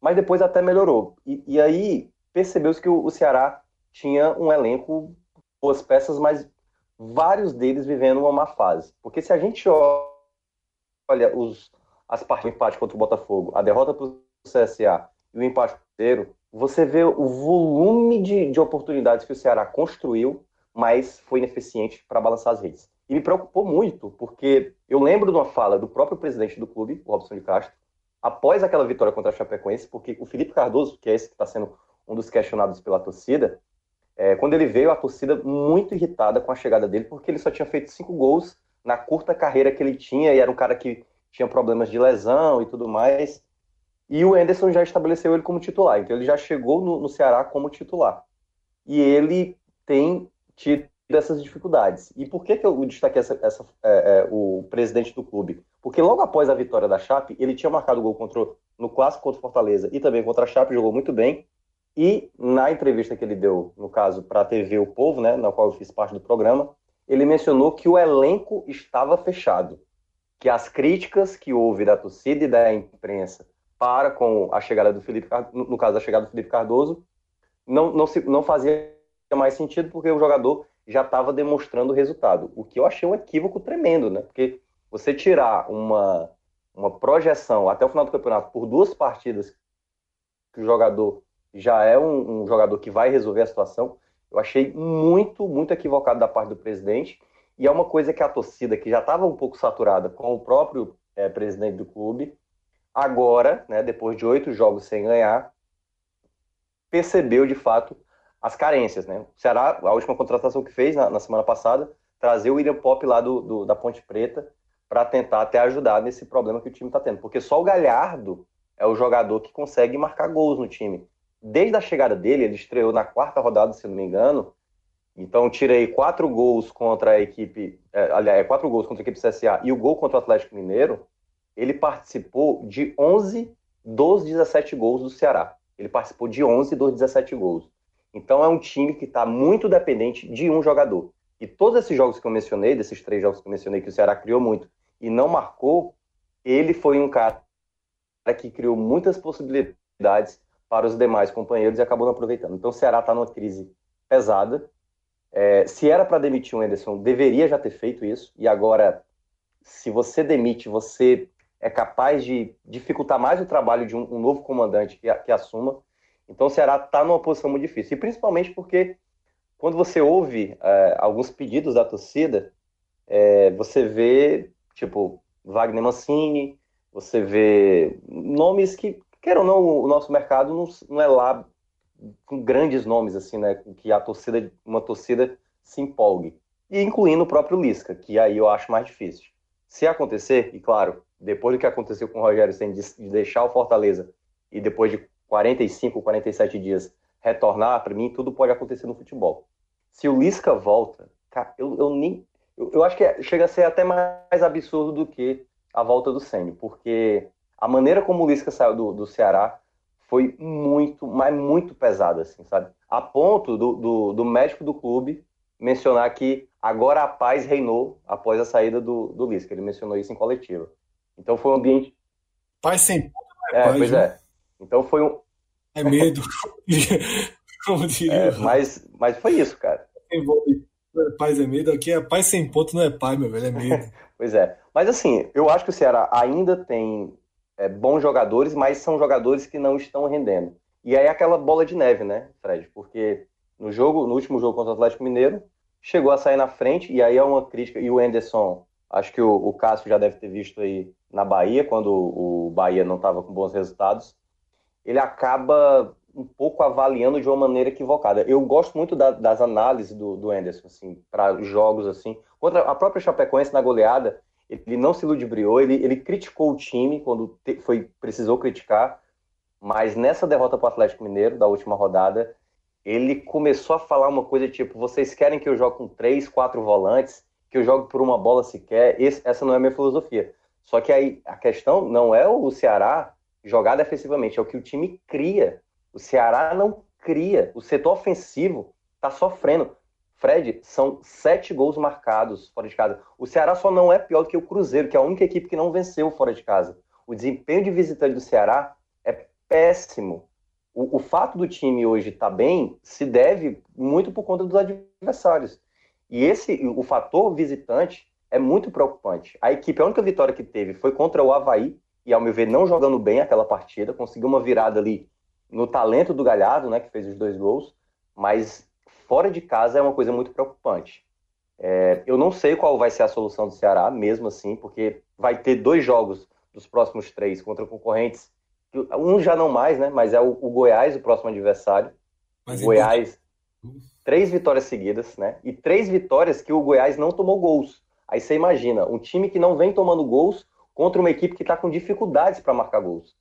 mas depois até melhorou. E, e aí percebeu-se que o, Ceará tinha um elenco boas peças, mas vários deles vivendo uma má fase. Porque se a gente olha os, as partes do empate contra o Botafogo, a derrota para o CSA e o empate inteiro, você vê o volume de, de oportunidades que o Ceará construiu, mas foi ineficiente para balançar as redes. E me preocupou muito, porque eu lembro de uma fala do próprio presidente do clube, Robson de Castro, após aquela vitória contra a Chapecoense, porque o Felipe Cardoso, que é esse que está sendo um dos questionados pela torcida, é, quando ele veio, a torcida muito irritada com a chegada dele, porque ele só tinha feito cinco gols na curta carreira que ele tinha, e era um cara que tinha problemas de lesão e tudo mais. E o Anderson já estabeleceu ele como titular, então ele já chegou no, no Ceará como titular. E ele tem tido essas dificuldades. E por que, que eu destaquei essa, essa é, é, o presidente do clube? Porque logo após a vitória da Chape, ele tinha marcado gol contra, no clássico contra Fortaleza e também contra a Chape, jogou muito bem. E na entrevista que ele deu, no caso, para a TV O Povo, né, na qual eu fiz parte do programa, ele mencionou que o elenco estava fechado, que as críticas que houve da torcida e da imprensa para com a chegada do Felipe, no caso, a chegada do Felipe Cardoso, não, não, se, não fazia mais sentido porque o jogador já estava demonstrando o resultado, o que eu achei um equívoco tremendo, né? Porque você tirar uma, uma projeção até o final do campeonato por duas partidas que o jogador já é um, um, jogador que vai resolver a situação. Eu achei muito, muito equivocado da parte do presidente. E é uma coisa que a torcida, que já estava um pouco saturada com o próprio é, presidente do clube, agora, né, depois de oito jogos sem ganhar, percebeu de fato as carências. Né? O Ceará, a última contratação que fez na, na semana passada, trazer o William Pop lá do, do da Ponte Preta para tentar até ajudar nesse problema que o time está tendo. Porque só o Galhardo é o jogador que consegue marcar gols no time desde a chegada dele, ele estreou na quarta rodada, se não me engano. Então, tirei quatro gols contra a equipe, é, aliás, é, quatro gols contra a equipe CSA e o gol contra o Atlético Mineiro. Ele participou de 11 dos 17 gols do Ceará. Ele participou de 11 dos 17 gols. Então, é um time que está muito dependente de um jogador. E todos esses jogos que eu mencionei, desses três jogos que eu mencionei, que o Ceará criou muito e não marcou, ele foi um cara que criou muitas possibilidades para os demais companheiros e acabou não aproveitando. Então o Ceará está numa crise pesada. É, se era para demitir o Anderson, deveria já ter feito isso. E agora, se você demite, você é capaz de dificultar mais o trabalho de um, um novo comandante que, que, assuma. Então o Ceará está numa posição muito difícil. E principalmente porque quando você ouve é, alguns pedidos da torcida, é, você vê, tipo, Wagner Mancini, você vê nomes que Quer ou não, o nosso mercado não, não é lá com grandes nomes, assim, né? Que a torcida, uma torcida se empolgue. E incluindo o próprio Lisca, que aí eu acho mais difícil. Se acontecer, e claro, depois do que aconteceu com o Rogério sem de deixar o Fortaleza e depois de 45, 47 dias retornar, para mim tudo pode acontecer no futebol. Se o Lisca volta, cara, eu, eu nem. Eu, eu acho que é, chega a ser até mais absurdo do que a volta do Sênio, porque a maneira como o Lisca saiu do, do Ceará foi muito, mas muito pesada, assim, sabe? A ponto do, do, do, médico do clube mencionar que agora a paz reinou após a saída do, do Lisca. Ele mencionou isso em coletiva. Então foi um ambiente. Paz sem é, é paz, pois é. Então foi um. É medo. Como diria. É, mas, mas foi isso, cara. Paz é medo, aqui é paz sem ponto, não é pai, meu velho, é medo. pois é. Mas assim, eu acho que o Ceará ainda tem é, bons jogadores, mas são jogadores que não estão rendendo. E aí aquela bola de neve, né, Fred? Porque no jogo, no último jogo contra o Atlético Mineiro, chegou a sair na frente, e aí é uma crítica. E o Anderson, acho que o, o Cássio já deve ter visto aí na Bahia, quando o Bahia não estava com bons resultados. Ele acaba um pouco avaliando de uma maneira equivocada. Eu gosto muito da, das análises do, do Anderson, assim, para jogos assim. Contra a própria Chapecoense na goleada, ele não se ludibriou, ele, ele criticou o time quando te, foi precisou criticar, mas nessa derrota para o Atlético Mineiro, da última rodada, ele começou a falar uma coisa tipo: vocês querem que eu jogue com três, quatro volantes, que eu jogue por uma bola sequer? Esse, essa não é a minha filosofia. Só que aí a questão não é o Ceará jogar defensivamente, é o que o time cria. O Ceará não cria. O setor ofensivo está sofrendo. Fred, são sete gols marcados fora de casa. O Ceará só não é pior do que o Cruzeiro, que é a única equipe que não venceu fora de casa. O desempenho de visitante do Ceará é péssimo. O, o fato do time hoje estar tá bem se deve muito por conta dos adversários. E esse, o fator visitante é muito preocupante. A equipe, a única vitória que teve foi contra o Havaí, e ao meu ver, não jogando bem aquela partida, conseguiu uma virada ali no talento do Galhardo, né, que fez os dois gols, mas fora de casa é uma coisa muito preocupante. É, eu não sei qual vai ser a solução do Ceará, mesmo assim, porque vai ter dois jogos dos próximos três contra concorrentes. Um já não mais, né? Mas é o, o Goiás, o próximo adversário. Mas Goiás, três vitórias seguidas, né? E três vitórias que o Goiás não tomou gols. Aí você imagina, um time que não vem tomando gols contra uma equipe que está com dificuldades para marcar gols.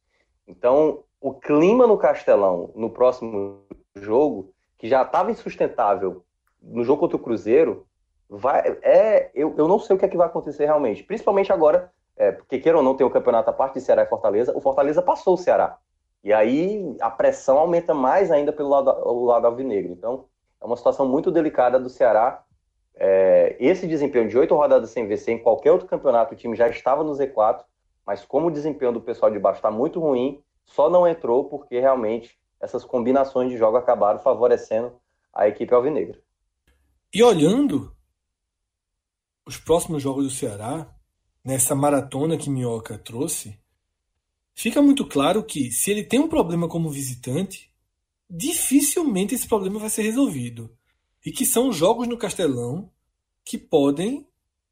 Então, o clima no Castelão, no próximo jogo, que já estava insustentável no jogo contra o Cruzeiro, vai, é, eu, eu não sei o que é que vai acontecer realmente. Principalmente agora, é, porque queira ou não tem o campeonato à parte de Ceará e Fortaleza, o Fortaleza passou o Ceará. E aí a pressão aumenta mais ainda pelo lado, o lado alvinegro. Então, é uma situação muito delicada do Ceará. É, esse desempenho de oito rodadas sem vencer em qualquer outro campeonato, o time já estava no Z4, mas como o desempenho do pessoal de baixo está muito ruim, só não entrou porque realmente essas combinações de jogo acabaram favorecendo a equipe alvinegra. E olhando os próximos jogos do Ceará, nessa maratona que Minhoca trouxe, fica muito claro que se ele tem um problema como visitante, dificilmente esse problema vai ser resolvido. E que são jogos no Castelão que podem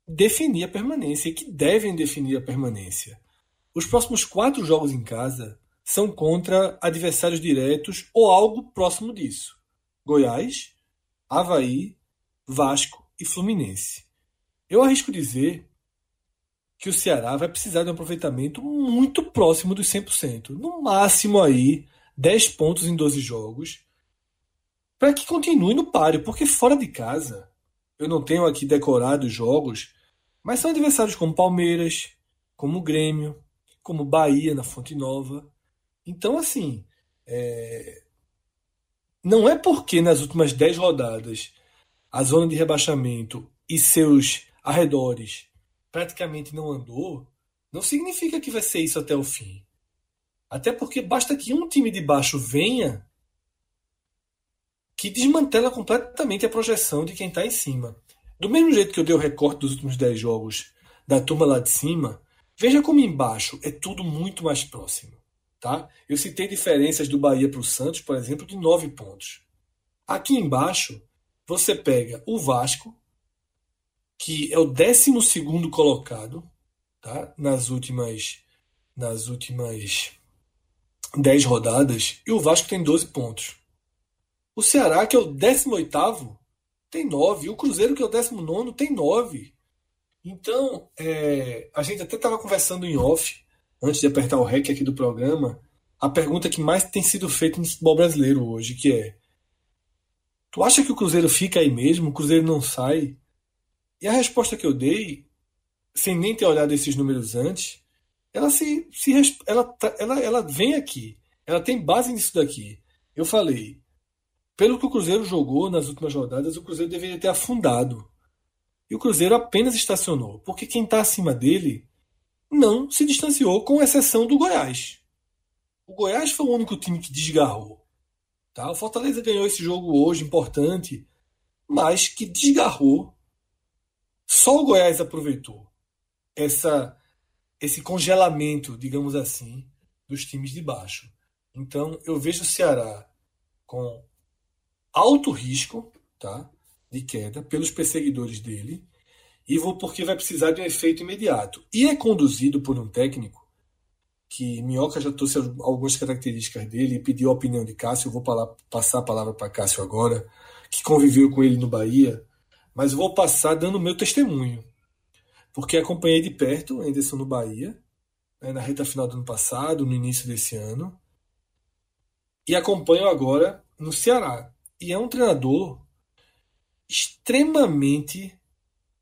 definir a permanência e que devem definir a permanência. Os próximos quatro jogos em casa são contra adversários diretos ou algo próximo disso. Goiás, Havaí, Vasco e Fluminense. Eu arrisco dizer que o Ceará vai precisar de um aproveitamento muito próximo dos 100%. No máximo aí 10 pontos em 12 jogos para que continue no páreo, porque fora de casa, eu não tenho aqui decorado os jogos, mas são adversários como Palmeiras, como Grêmio, como Bahia na Fonte Nova, então, assim, é... não é porque nas últimas 10 rodadas a zona de rebaixamento e seus arredores praticamente não andou, não significa que vai ser isso até o fim. Até porque basta que um time de baixo venha que desmantela completamente a projeção de quem está em cima. Do mesmo jeito que eu dei o recorte dos últimos 10 jogos da turma lá de cima, veja como embaixo é tudo muito mais próximo. Tá? Eu citei diferenças do Bahia para o Santos, por exemplo, de 9 pontos. Aqui embaixo, você pega o Vasco, que é o 12 colocado tá? nas últimas nas últimas 10 rodadas, e o Vasco tem 12 pontos. O Ceará, que é o 18, tem 9. E o Cruzeiro, que é o 19, tem 9. Então, é, a gente até estava conversando em off, antes de apertar o REC aqui do programa, a pergunta que mais tem sido feita no futebol brasileiro hoje, que é Tu acha que o Cruzeiro fica aí mesmo? O Cruzeiro não sai? E a resposta que eu dei, sem nem ter olhado esses números antes, ela se, se ela, ela, ela vem aqui. Ela tem base nisso daqui. Eu falei, pelo que o Cruzeiro jogou nas últimas rodadas, o Cruzeiro deveria ter afundado. E o Cruzeiro apenas estacionou, porque quem está acima dele não se distanciou, com exceção do Goiás. O Goiás foi o único time que desgarrou. Tá? O Fortaleza ganhou esse jogo hoje, importante, mas que desgarrou. Só o Goiás aproveitou essa, esse congelamento, digamos assim, dos times de baixo. Então, eu vejo o Ceará com alto risco tá, de queda pelos perseguidores dele, e vou porque vai precisar de um efeito imediato. E é conduzido por um técnico que Minhoca já trouxe algumas características dele e pediu a opinião de Cássio. Eu vou passar a palavra para Cássio agora, que conviveu com ele no Bahia, mas vou passar dando meu testemunho, porque acompanhei de perto o Anderson no Bahia, né, na reta final do ano passado, no início desse ano, e acompanho agora no Ceará. E é um treinador extremamente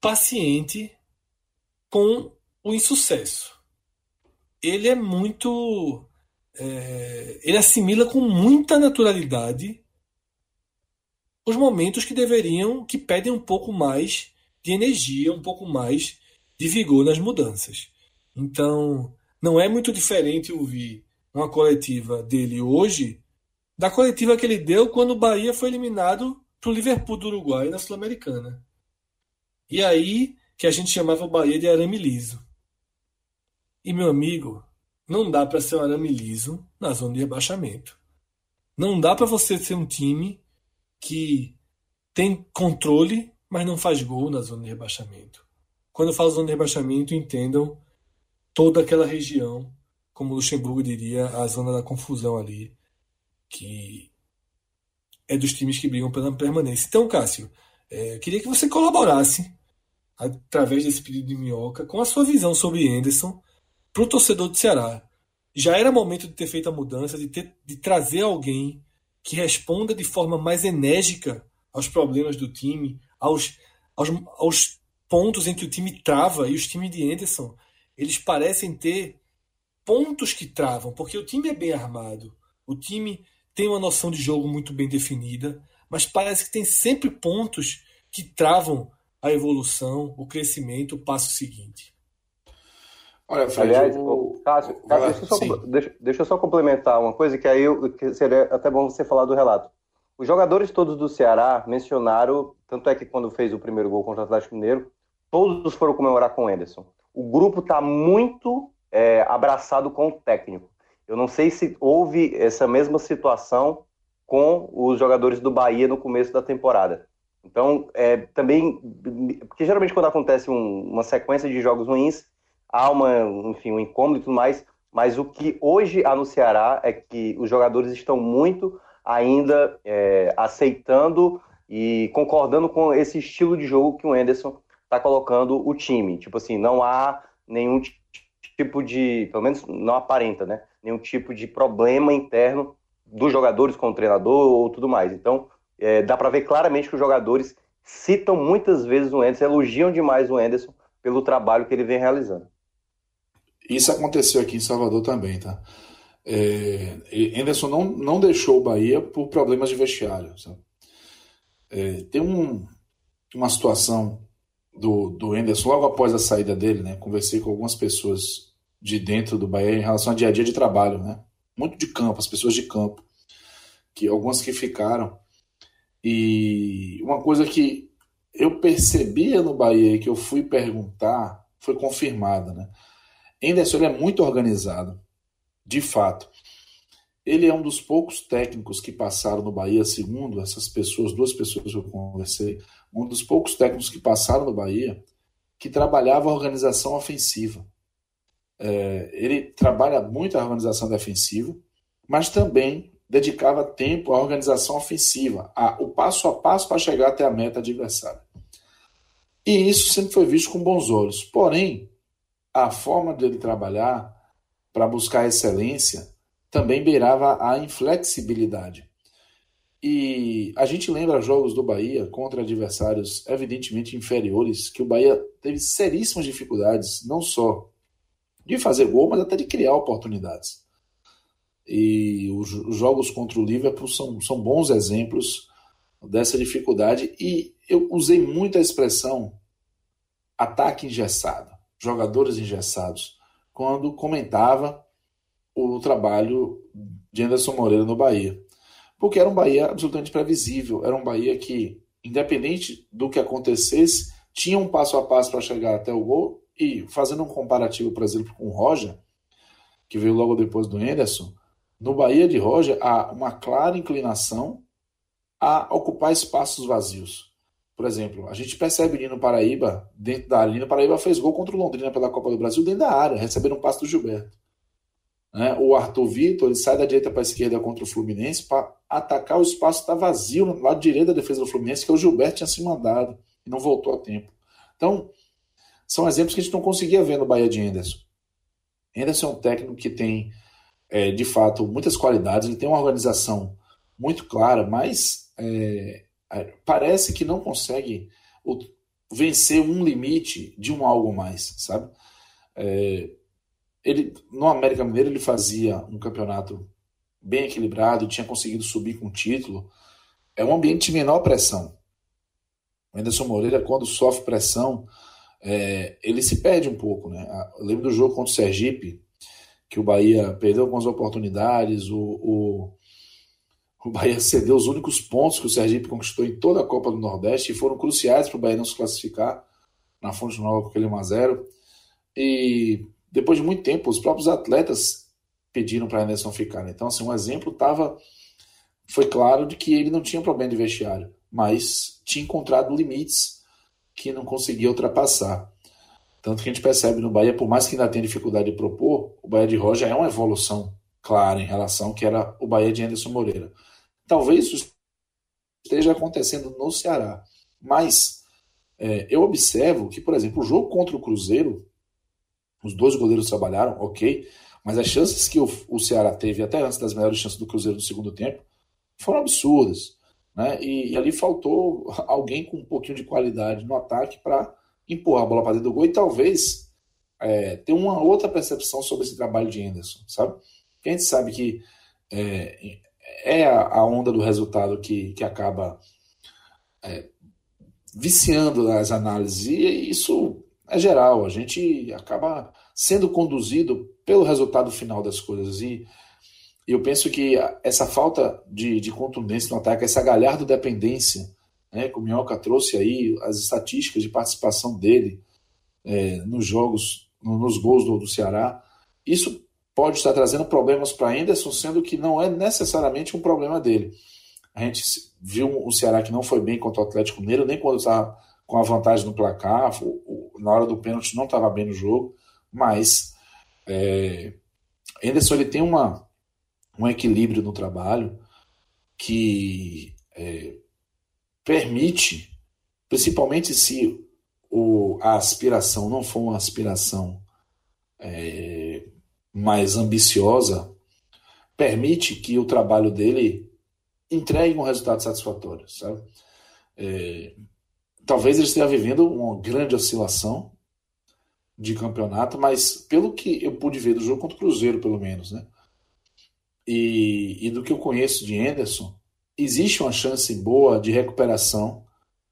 paciente com o insucesso ele é muito. É, ele assimila com muita naturalidade os momentos que deveriam, que pedem um pouco mais de energia, um pouco mais de vigor nas mudanças. Então, não é muito diferente ouvir uma coletiva dele hoje da coletiva que ele deu quando o Bahia foi eliminado para o Liverpool do Uruguai na Sul-Americana. E aí que a gente chamava o Bahia de arame liso. E, meu amigo, não dá para ser um arame liso na zona de rebaixamento. Não dá para você ser um time que tem controle, mas não faz gol na zona de rebaixamento. Quando eu falo zona de rebaixamento, entendam toda aquela região, como Luxemburgo diria, a zona da confusão ali, que é dos times que brigam pela permanência. Então, Cássio, é, queria que você colaborasse, através desse pedido de minhoca, com a sua visão sobre Anderson para o torcedor do Ceará. Já era momento de ter feito a mudança, de, ter, de trazer alguém que responda de forma mais enérgica aos problemas do time, aos, aos, aos pontos em que o time trava, e os times de Anderson, eles parecem ter pontos que travam, porque o time é bem armado, o time tem uma noção de jogo muito bem definida, mas parece que tem sempre pontos que travam a evolução, o crescimento, o passo seguinte. Olha, Fred, Aliás, o... Cássio, Cássio deixa, eu só, deixa, deixa, eu só complementar uma coisa que aí eu, que seria até bom você falar do relato. Os jogadores todos do Ceará mencionaram, tanto é que quando fez o primeiro gol contra o Atlético Mineiro, todos foram comemorar com o Anderson. O grupo está muito é, abraçado com o técnico. Eu não sei se houve essa mesma situação com os jogadores do Bahia no começo da temporada. Então, é, também, porque geralmente quando acontece um, uma sequência de jogos ruins, há uma, enfim, um incômodo e tudo mais, mas o que hoje Ceará é que os jogadores estão muito ainda é, aceitando e concordando com esse estilo de jogo que o Anderson está colocando o time. Tipo assim, não há nenhum tipo de, pelo menos não aparenta, né? Nenhum tipo de problema interno dos jogadores com o treinador ou tudo mais. Então, é, dá para ver claramente que os jogadores citam muitas vezes o Anderson, elogiam demais o Anderson pelo trabalho que ele vem realizando. Isso aconteceu aqui em Salvador também, tá? É, Anderson não, não deixou o Bahia por problemas de vestiário. É, tem um, uma situação do, do Anderson logo após a saída dele, né? Conversei com algumas pessoas de dentro do Bahia em relação ao dia a dia de trabalho, né? Muito de campo, as pessoas de campo, que algumas que ficaram. E uma coisa que eu percebia no Bahia que eu fui perguntar foi confirmada, né? Henderson é muito organizado, de fato. Ele é um dos poucos técnicos que passaram no Bahia, segundo essas pessoas, duas pessoas que eu conversei, um dos poucos técnicos que passaram no Bahia que trabalhava a organização ofensiva. É, ele trabalha muito a organização defensiva, mas também dedicava tempo à organização ofensiva, a, o passo a passo para chegar até a meta adversária. E isso sempre foi visto com bons olhos. Porém, a forma dele trabalhar para buscar excelência também beirava a inflexibilidade. E a gente lembra jogos do Bahia contra adversários evidentemente inferiores, que o Bahia teve seríssimas dificuldades, não só de fazer gol, mas até de criar oportunidades. E os, jogos contra o Liverpool são, são bons exemplos dessa dificuldade. E eu usei muito a expressão ataque engessado, jogadores engessados, quando comentava o trabalho de Anderson Moreira no Bahia porque era um Bahia absolutamente previsível, era um Bahia que, independente do que acontecesse, tinha um passo a passo para chegar até o gol, e fazendo um comparativo, por exemplo, com o Roger, que veio logo depois do Anderson, no Bahia de Roger há uma clara inclinação a ocupar espaços vazios. Por exemplo, a gente percebe ali no Paraíba, dentro da área, no Paraíba fez gol contra o Londrina pela Copa do Brasil dentro da área, recebendo um passo do Gilberto. Né? O Arthur Vitor ele sai da direita para a esquerda contra o Fluminense para atacar o espaço que está vazio no lado direito da defesa do Fluminense, que o Gilberto tinha se mandado e não voltou a tempo. Então, são exemplos que a gente não conseguia ver no Bahia de Henderson. Henderson é um técnico que tem, é, de fato, muitas qualidades, ele tem uma organização muito clara, mas é, parece que não consegue vencer um limite de um algo mais, sabe? É, ele no América Mineiro ele fazia um campeonato bem equilibrado, tinha conseguido subir com o título. É um ambiente de menor pressão. O Anderson Moreira, quando sofre pressão, é, ele se perde um pouco. Né? Eu lembro do jogo contra o Sergipe, que o Bahia perdeu algumas oportunidades, o, o, o Bahia cedeu os únicos pontos que o Sergipe conquistou em toda a Copa do Nordeste e foram cruciais para o Bahia não se classificar na Fonte Nova com aquele 1x0. E depois de muito tempo, os próprios atletas pediram para Anderson ficar. Né? Então, assim, um exemplo tava, foi claro de que ele não tinha problema de vestiário, mas tinha encontrado limites que não conseguia ultrapassar. Tanto que a gente percebe no Bahia, por mais que ainda tenha dificuldade de propor, o Bahia de Roja é uma evolução clara em relação ao que era o Bahia de Anderson Moreira. Talvez isso esteja acontecendo no Ceará, mas é, eu observo que, por exemplo, o jogo contra o Cruzeiro os dois goleiros trabalharam, ok, mas as chances que o, o Ceará teve, até antes das melhores chances do Cruzeiro no segundo tempo, foram absurdas. Né? E, e ali faltou alguém com um pouquinho de qualidade no ataque para empurrar a bola para dentro do gol e talvez é, ter uma outra percepção sobre esse trabalho de Anderson, sabe? Porque a gente sabe que é, é a, onda do resultado que, que acaba é, viciando as análises e isso é geral, a gente acaba sendo conduzido pelo resultado final das coisas. E eu penso que essa falta de, de contundência no ataque, essa galhardo dependência, né, que o Minhoca trouxe aí, as estatísticas de participação dele é, nos jogos, nos gols do, do Ceará, isso pode estar trazendo problemas para Anderson, sendo que não é necessariamente um problema dele. A gente viu o Ceará que não foi bem contra o Atlético Mineiro, nem quando estava com a vantagem no placar, na hora do pênalti não estava bem no jogo, mas é, Anderson ele tem uma, um equilíbrio no trabalho que é, permite, principalmente se o, a aspiração não for uma aspiração é, mais ambiciosa, permite que o trabalho dele entregue um resultado satisfatório, sabe? É, talvez ele esteja vivendo uma grande oscilação de campeonato, mas pelo que eu pude ver do jogo contra o Cruzeiro, pelo menos, né? E, e do que eu conheço de Anderson, existe uma chance boa de recuperação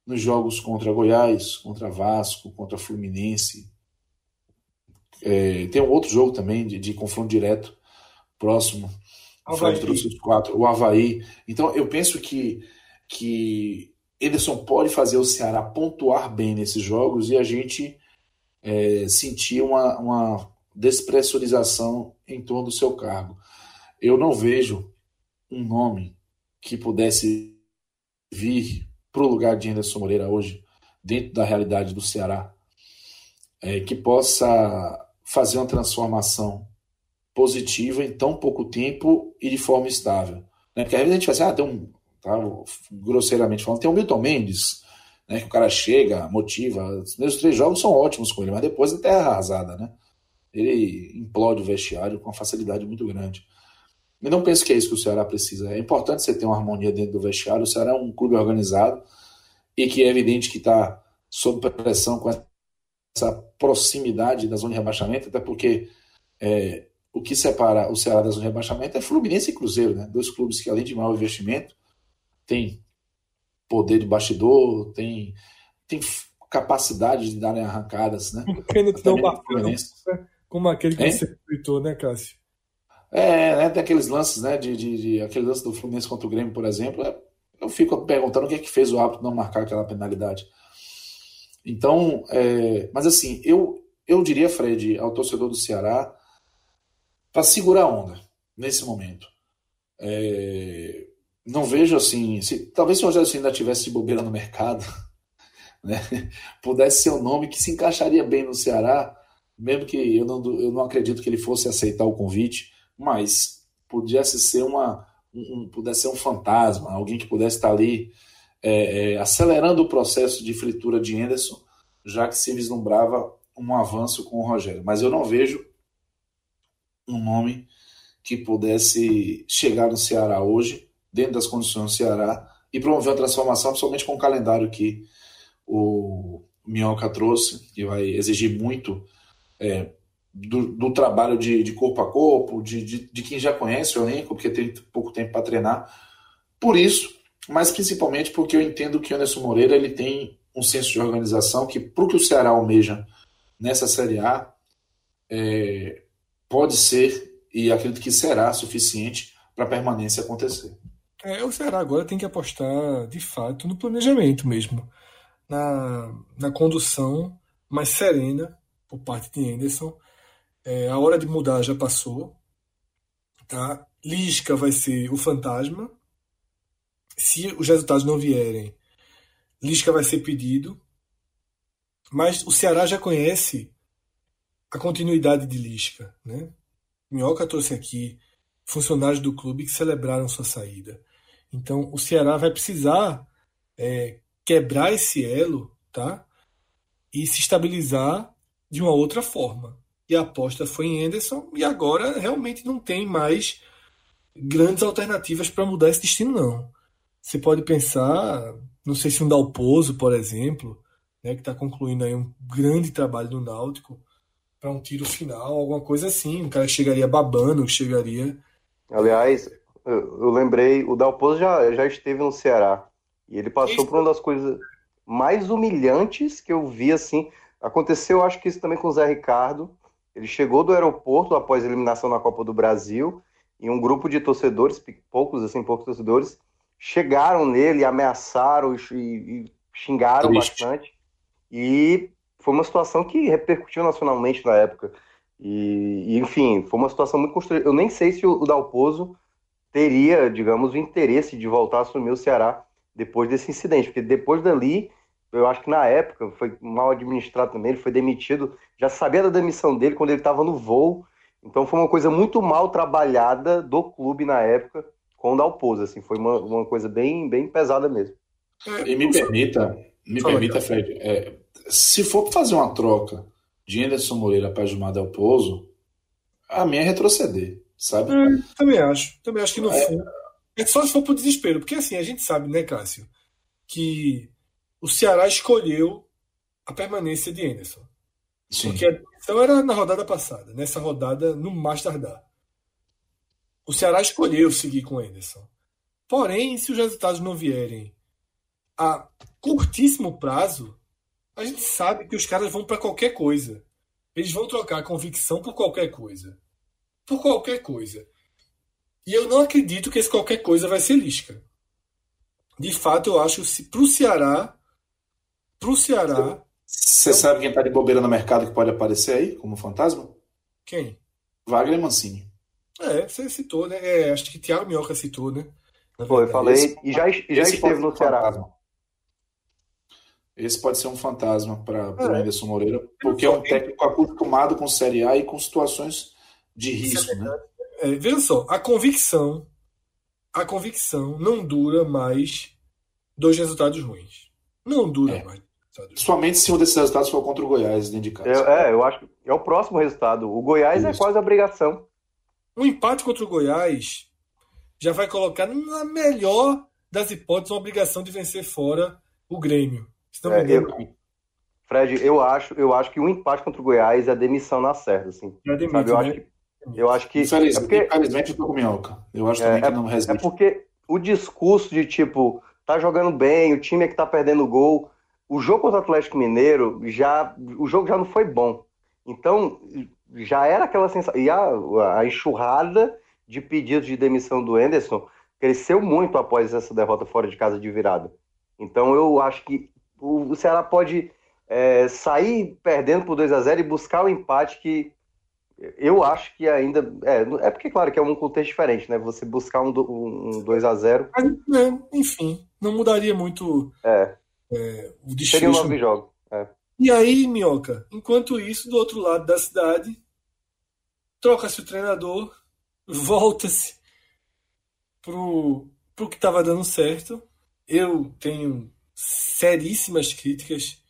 nos jogos contra Goiás, contra Vasco, contra Fluminense. É, tem um outro jogo também de, de confronto direto próximo. Havaí. Os quatro, o Havaí. Então eu penso que, que Ederson pode fazer o Ceará pontuar bem nesses jogos e a gente é, sentir uma, uma despressurização em torno do seu cargo. Eu não vejo um nome que pudesse vir para o lugar de Anderson Moreira hoje, dentro da realidade do Ceará, é, que possa fazer uma transformação positiva em tão pouco tempo e de forma estável. Né? Porque às vezes a gente fala assim, ah, tem um, tá, grosseiramente falando, tem o Milton Mendes, né? Que o cara chega, motiva. Os primeiros três jogos são ótimos com ele, mas depois é terra arrasada, né? Ele implode o vestiário com uma facilidade muito grande. Eu não penso que é isso que o Ceará precisa. É importante você ter uma harmonia dentro do vestiário. O Ceará é um clube organizado e que é evidente que está sob pressão com essa proximidade da zona de rebaixamento, até porque é, o que separa o Ceará da zona de rebaixamento é Fluminense e Cruzeiro, né? Dois clubes que, além de maior investimento, têm poder de bastidor, têm, têm capacidade de darem arrancadas, né? Um pênalti não bacana, como aquele que é? você tweetou, né, Cássio? É, né, tem aqueles lances, né, de, de, de, aquele lance do Fluminense contra o Grêmio, por exemplo, é, eu fico perguntando o que é que fez o árbitro não marcar aquela penalidade. Então, é, mas assim, eu, eu diria, Fred, ao torcedor do Ceará, para segurar a onda nesse momento. É, não vejo assim. Se, talvez se o Rogério ainda tivesse de bobeira no mercado, né, pudesse ser um nome que se encaixaria bem no Ceará, mesmo que eu não, eu não acredito que ele fosse aceitar o convite, mas pudesse ser uma. Um, pudesse ser um fantasma, alguém que pudesse estar ali é, é, acelerando o processo de fritura de Anderson, já que se vislumbrava um avanço com o Rogério. Mas eu não vejo um nome que pudesse chegar no Ceará hoje, dentro das condições do Ceará, e promover a transformação, principalmente com o calendário que o Minhoca trouxe, que vai exigir muito é, do, do, trabalho de, de, corpo a corpo, de, de, de, quem já conhece o elenco, porque tem pouco tempo para treinar. Por isso, mas principalmente porque eu entendo que o Anderson Moreira ele tem um senso de organização que, para o que o Ceará almeja nessa Série A, é, pode ser e acredito que será suficiente para a permanência acontecer. É, o Ceará agora tem que apostar de fato no planejamento mesmo, na, na condução mais serena por parte de Anderson. É, a hora de mudar já passou. Tá? Lisca vai ser o fantasma. Se os resultados não vierem, Lisca vai ser pedido. Mas o Ceará já conhece a continuidade de Lisca. Né? Minhoca trouxe aqui funcionários do clube que celebraram sua saída. Então o Ceará vai precisar é, quebrar esse elo tá? e se estabilizar de uma outra forma. E a aposta foi em Anderson e agora realmente não tem mais grandes alternativas para mudar esse destino, não. Você pode pensar, não sei se um Dalpozo, por exemplo, né, que está concluindo aí um grande trabalho no Náutico, para um tiro final, alguma coisa assim. Um cara que chegaria babando, chegaria. Aliás, eu, lembrei, o Dalpozo já, já esteve no Ceará. E ele passou isso. por uma das coisas mais humilhantes que eu vi, assim. Aconteceu, acho que isso também com o Zé Ricardo. Ele chegou do aeroporto após a eliminação na Copa do Brasil e um grupo de torcedores, poucos assim, poucos torcedores, chegaram nele, ameaçaram e, e xingaram Triste. bastante. E foi uma situação que repercutiu nacionalmente na época. E, e enfim, foi uma situação muito construída. Eu nem sei se o, o Dalpozo teria, digamos, o interesse de voltar a assumir o Ceará depois desse incidente, porque depois dali, eu acho que na época foi mal administrado também, ele foi demitido, já sabia da demissão dele quando ele estava no voo, então foi uma coisa muito mal trabalhada do clube na época com o Dalpozo, assim, foi uma, uma coisa bem, bem pesada mesmo. E me permita, me permita, Fred, é, se for fazer uma troca de Anderson Moreira para Gilmar Del Pozo, a minha é retroceder, sabe? É, também acho. Também acho que no é... fundo. É só se for pro desespero, porque assim, a gente sabe, né, Cássio, que o Ceará escolheu a permanência de Anderson. Sim. Porque a decisão era na rodada passada, nessa rodada no mais tardar. O Ceará escolheu seguir com Anderson. Porém, se os resultados não vierem a curtíssimo prazo, a gente sabe que os caras vão para qualquer coisa. Eles vão trocar convicção por qualquer coisa. Por qualquer coisa. E eu não acredito que esse qualquer coisa vai ser Lisca. De fato, eu acho que para o Ceará. Para o Ceará. Você sabe quem está de bobeira no mercado que pode aparecer aí como fantasma? Quem? Wagner Mancini. É, você citou, né? É, acho que Thiago Minhoca citou, né? Foi, eu falei. Esse, e já, já esteve no Ceará. Fantasma. Esse pode ser um fantasma para o é. Anderson Moreira, porque é um técnico acostumado com Série A e com situações de risco. É né? É, veja só, a convicção, a convicção não dura mais dois resultados ruins. Não dura é. mais. Somente se um desses resultados for contra o Goiás dentro de casa. É, é, eu acho que é o próximo resultado. O Goiás é Isso. é quase a obrigação. Um empate contra o Goiás já vai colocar na melhor das hipóteses uma obrigação de vencer fora o Grêmio. É, eu, Fred, eu acho, eu acho que um empate contra o Goiás é demissão na certa, assim. É demissão, eu né? acho que eu acho que. Infelizmente, é porque, infelizmente eu tô com minhoca. Eu acho também é, que não resiste. É porque o discurso de tipo, tá jogando bem, o time é que tá perdendo gol. O jogo contra o Atlético Mineiro já. O jogo já não foi bom. Então, já era aquela sensação. E a, a enxurrada de pedidos de demissão do Enderson cresceu muito após essa derrota fora de casa de virada. Então eu acho que o Ceará pode é, sair perdendo por 2 a 0 e buscar o empate que eu acho que ainda. É, é porque, claro, que é um contexto diferente, né? Você buscar um, um 2 a 0 Mas, é, Enfim, não mudaria muito é. É, o desfecho. Seria nove jogos. É. E aí, Minhoca, enquanto isso, do outro lado da cidade, troca-se o treinador, volta-se pro, pro que estava dando certo. Eu tenho seríssimas críticas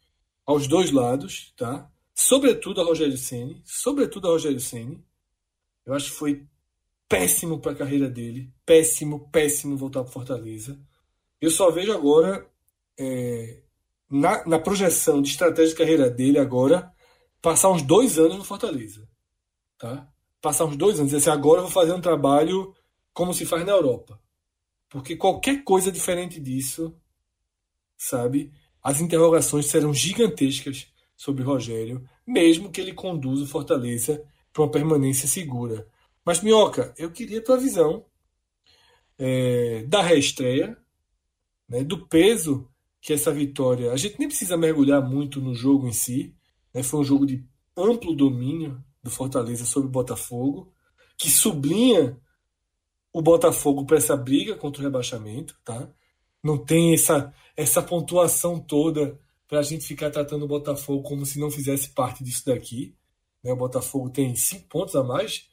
aos dois lados, tá? Sobretudo a Rogério Ceni, sobretudo a Rogério Ceni. Eu acho que foi péssimo para a carreira dele, péssimo, péssimo voltar para Fortaleza. Eu só vejo agora é, na, na projeção de estratégia de carreira dele agora passar uns dois anos no Fortaleza, tá? Passar uns dois anos, dizer assim, agora eu vou fazer um trabalho como se faz na Europa, porque qualquer coisa diferente disso, sabe? As interrogações serão gigantescas sobre Rogério, mesmo que ele conduza o Fortaleza para uma permanência segura. Mas, Minhoca, eu queria a tua visão é, da reestreia, né, do peso que essa vitória. A gente nem precisa mergulhar muito no jogo em si. Né, foi um jogo de amplo domínio do Fortaleza sobre o Botafogo, que sublinha o Botafogo para essa briga contra o rebaixamento. Tá? Não tem essa, essa pontuação toda para a gente ficar tratando o Botafogo como se não fizesse parte disso daqui. Né? O Botafogo tem cinco pontos a mais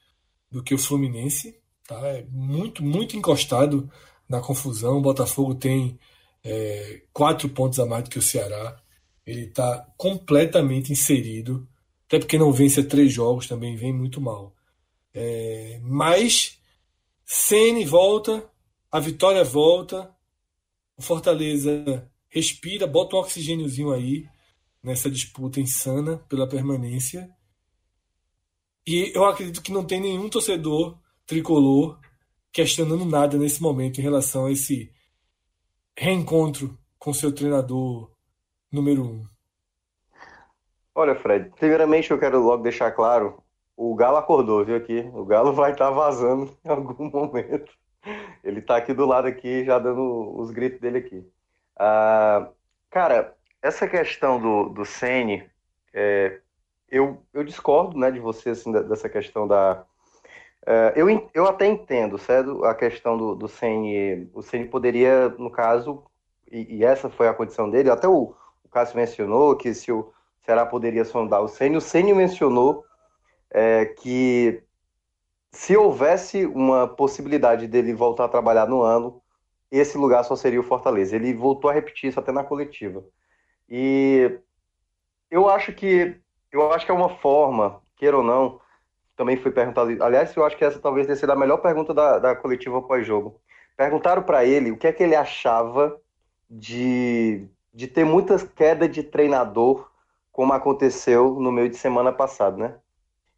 do que o Fluminense, tá? É muito, muito encostado na confusão. O Botafogo tem é, quatro pontos a mais do que o Ceará. Ele está completamente inserido, até porque não vence três jogos, também vem muito mal. É, mas Ceni volta, a vitória volta, o Fortaleza respira, bota um oxigêniozinho aí nessa disputa insana pela permanência. E eu acredito que não tem nenhum torcedor tricolor questionando nada nesse momento em relação a esse reencontro com seu treinador número um. Olha, Fred, primeiramente eu quero logo deixar claro, o Galo acordou, viu aqui? O Galo vai estar tá vazando em algum momento. Ele está aqui do lado aqui, já dando os gritos dele aqui. Ah, cara, essa questão do, do Sene, é, eu, eu discordo né, de você assim, dessa questão da. É, eu, eu até entendo, certo? A questão do, do Sene. O Sene poderia, no caso, e, e, essa foi a condição dele, até o, o Cássio mencionou que se o Ceará poderia sondar o Sene, o Sene mencionou é, que se houvesse uma possibilidade dele voltar a trabalhar no ano, esse lugar só seria o Fortaleza. Ele voltou a repetir isso até na coletiva. E eu acho que eu acho que é uma forma, queira ou não, também foi perguntado. Aliás, eu acho que essa talvez tenha sido a melhor pergunta da, da coletiva pós-jogo. Perguntaram para ele o que é que ele achava de, de ter muitas quedas de treinador, como aconteceu no meio de semana passado, né?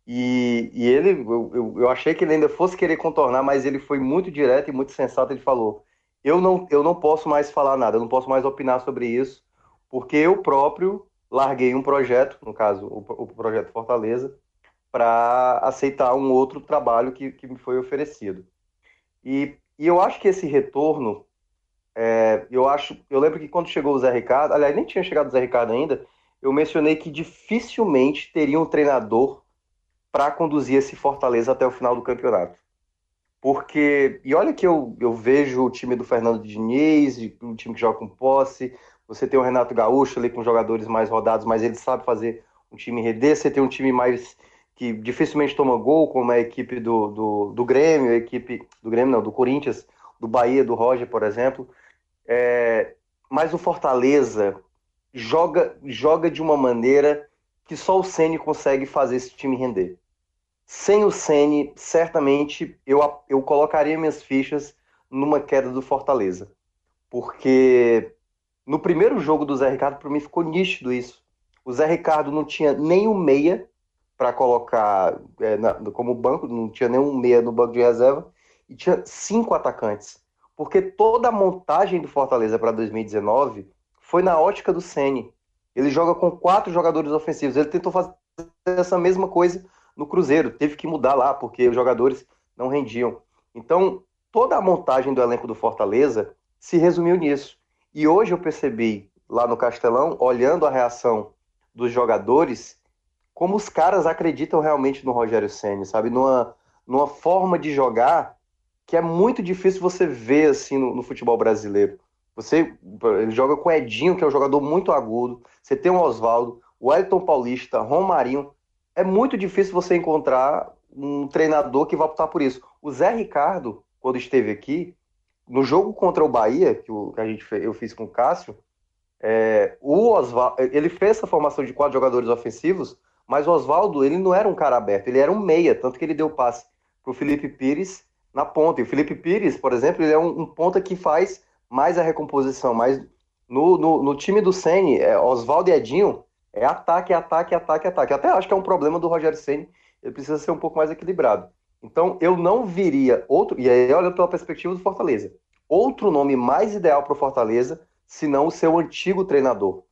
E, e ele, eu, eu, eu achei que ele ainda fosse querer contornar, mas ele foi muito direto e muito sensato. Ele falou: eu não, eu não posso mais falar nada, eu não posso mais opinar sobre isso, porque eu próprio larguei um projeto, no caso, o, o projeto Fortaleza, para aceitar um outro trabalho que, que me foi oferecido. E, e eu acho que esse retorno, é, eu acho, eu lembro que quando chegou o Zé Ricardo, aliás, nem tinha chegado o Zé Ricardo ainda, eu mencionei que dificilmente teria um treinador para conduzir esse Fortaleza até o final do campeonato. Porque, e olha que eu, eu vejo o time do Fernando Diniz, um time que joga com posse, você tem o Renato Gaúcho ali com jogadores mais rodados, mas ele sabe fazer um time render, você tem um time mais que dificilmente toma gol, como a equipe do, do, do Grêmio, a equipe do Grêmio não, do Corinthians, do Bahia, do Roger, por exemplo. É, mas o Fortaleza, joga, joga de uma maneira que só o Ceni consegue fazer esse time render. Sem o Ceni, certamente eu, eu colocaria minhas fichas numa queda do Fortaleza. Porque no primeiro jogo do Zé Ricardo, para mim ficou nítido isso. O Zé Ricardo não tinha nem um meia para colocar é, na, como banco, não tinha nenhum meia no banco de reserva, e tinha cinco atacantes. Porque toda a montagem do Fortaleza para 2019 foi na ótica do Ceni. Ele joga com quatro jogadores ofensivos. Ele tentou fazer essa mesma coisa no Cruzeiro. Teve que mudar lá, porque os jogadores não rendiam. Então, toda a montagem do elenco do Fortaleza se resumiu nisso. E hoje eu percebi, lá no Castelão, olhando a reação dos jogadores, como os caras acreditam realmente no Rogério Senna, sabe? Numa, numa forma de jogar que é muito difícil você ver assim no, no futebol brasileiro. Você ele joga com o Edinho, que é um jogador muito agudo. Você tem o Oswaldo, o Elton Paulista, Romarinho. É muito difícil você encontrar um treinador que vai optar por isso. O Zé Ricardo, quando esteve aqui, no jogo contra o Bahia, que, o, que a gente eu fiz com o Cássio, é, o ele fez essa formação de quatro jogadores ofensivos, mas o Oswaldo ele não era um cara aberto, ele era um meia, tanto que ele deu passe para o Felipe Pires na ponta. E o Felipe Pires, por exemplo, ele é um, um ponta que faz mais a recomposição, mas no, no, no time do Ceni, é, Oswaldo e Edinho, é ataque, ataque, ataque, ataque. Até acho que é um problema do Rogério Ceni, ele precisa ser um pouco mais equilibrado. Então, eu não viria outro, e aí olha pela perspectiva do Fortaleza, outro nome mais ideal para o Fortaleza, senão o seu antigo treinador.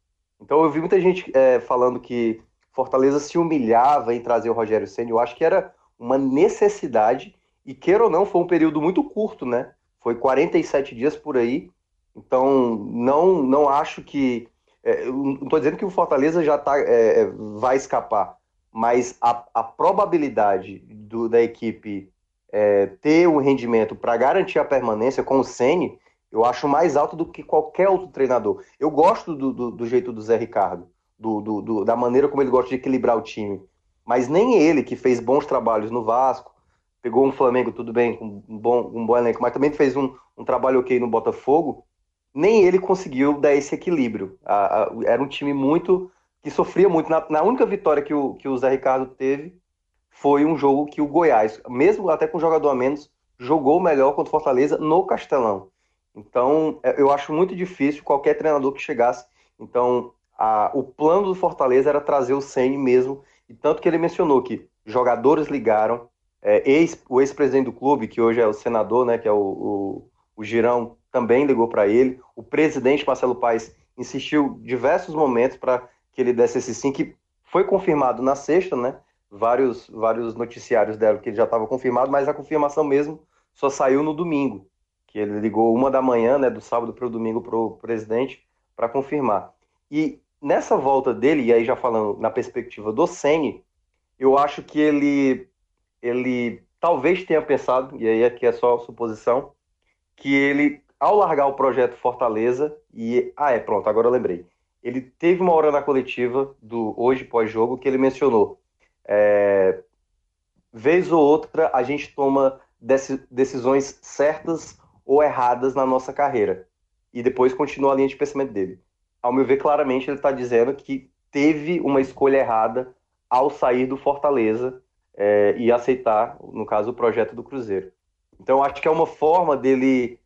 Então, eu vi muita gente é, falando que Fortaleza se humilhava em trazer o Rogério Ceni. Eu acho que era uma necessidade e queira ou não, foi um período muito curto, né? Foi 47 dias por aí. Então, não, não acho que. É, não estou dizendo que o Fortaleza já tá, é, é, vai escapar, mas a, a probabilidade do, da equipe é, ter um rendimento para garantir a permanência com o Sene, eu acho mais alto do que qualquer outro treinador. Eu gosto do, do, do jeito do Zé Ricardo, do, do, da maneira como ele gosta de equilibrar o time. Mas nem ele, que fez bons trabalhos no Vasco, pegou um Flamengo, tudo bem, com um bom, um bom elenco, mas também fez um, um trabalho ok no Botafogo, nem ele conseguiu dar esse equilíbrio. A, a, era um time muito que sofria muito. Na, na, única vitória que o, que o Zé Ricardo teve foi um jogo que o Goiás, mesmo até com jogador a menos, jogou melhor contra o Fortaleza no Castelão. Então, é, eu acho muito difícil qualquer treinador que chegasse. Então, a, o plano do Fortaleza era trazer o Ceni mesmo, e tanto que ele mencionou que jogadores ligaram, é, ex, o ex-presidente do clube, que hoje é o senador, né, que é o, o, o Girão, também ligou para ele. O presidente Marcelo Paes insistiu diversos momentos para que ele desse esse sim, que foi confirmado na sexta, né? Vários, vários noticiários deram que ele já estava confirmado, mas a confirmação mesmo só saiu no domingo, que ele ligou uma da manhã, né, do sábado para o domingo para o presidente para confirmar. E nessa volta dele, e aí já falando na perspectiva do Sene, eu acho que ele ele talvez tenha pensado, e aí aqui é só suposição, que ele, ao largar o projeto Fortaleza, e. Ah, é, pronto, agora eu lembrei. Ele teve uma hora na coletiva do hoje pós-jogo que ele mencionou. É, vez ou outra a gente toma decisões certas ou erradas na nossa carreira. E depois continua a linha de pensamento dele. Ao meu ver, claramente ele está dizendo que teve uma escolha errada ao sair do Fortaleza é, e aceitar, no caso, o projeto do Cruzeiro. Então, acho que é uma forma dele,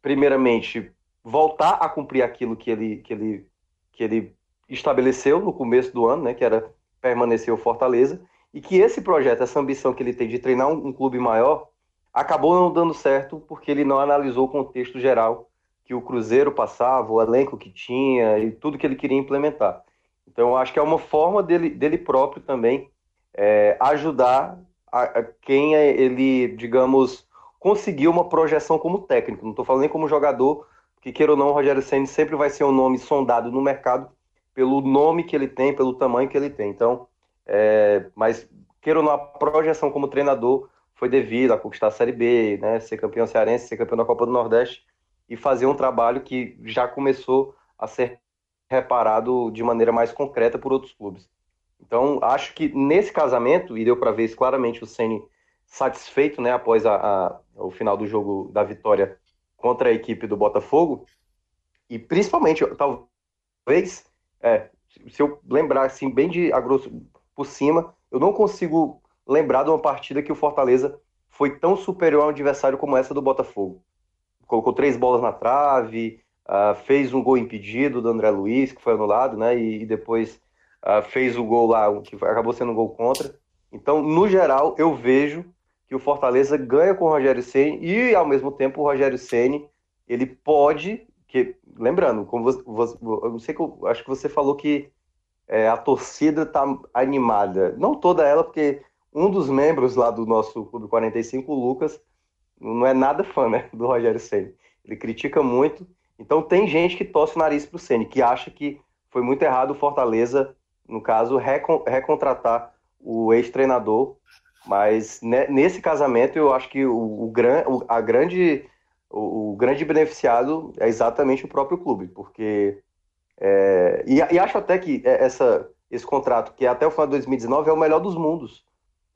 primeiramente, voltar a cumprir aquilo que ele, que ele, que ele estabeleceu no começo do ano, né, que era permanecer o Fortaleza, e que esse projeto, essa ambição que ele tem de treinar um, um clube maior, acabou não dando certo porque ele não analisou o contexto geral que o Cruzeiro passava, o elenco que tinha e tudo que ele queria implementar. Então, acho que é uma forma dele, dele próprio também é, ajudar a, a quem é, ele, digamos, conseguiu uma projeção como técnico. Não estou falando nem como jogador, porque queira ou não, o Rogério Senna sempre vai ser um nome sondado no mercado pelo nome que ele tem, pelo tamanho que ele tem. Então, é, mas queira ou não, a projeção como treinador foi devido a conquistar a Série B, né, ser campeão cearense, ser campeão da Copa do Nordeste e fazer um trabalho que já começou a ser reparado de maneira mais concreta por outros clubes. Então, acho que nesse casamento, e deu para ver isso claramente, o Ceni satisfeito né, após a, a, o final do jogo da vitória contra a equipe do Botafogo, e principalmente, talvez, É, se eu lembrar assim, bem de a grosso por cima, eu não consigo lembrar de uma partida que o Fortaleza foi tão superior ao adversário como essa do Botafogo. Colocou três bolas na trave, uh, fez um gol impedido do André Luiz, que foi anulado, né? E, e depois uh, fez o gol lá, que acabou sendo um gol contra. Então, no geral, eu vejo que o Fortaleza ganha com o Rogério Ceni e, ao mesmo tempo, o Rogério Ceni ele pode, que lembrando, como você, você, eu não sei que eu acho que você falou que é, a torcida está animada, não toda ela, porque um dos membros lá do nosso Clube 45, o Lucas, não é nada fã né, do Rogério Ceni. Ele critica muito. Então tem gente que torce o nariz para o Ceni, que acha que foi muito errado o Fortaleza, no caso, recon recontratar o ex-treinador. Mas nesse casamento eu acho que o, o, o a grande, o, o, grande beneficiado é exatamente o próprio clube, porque é, e, e acho até que é, essa, esse contrato, que é até o final de 2019, é o melhor dos mundos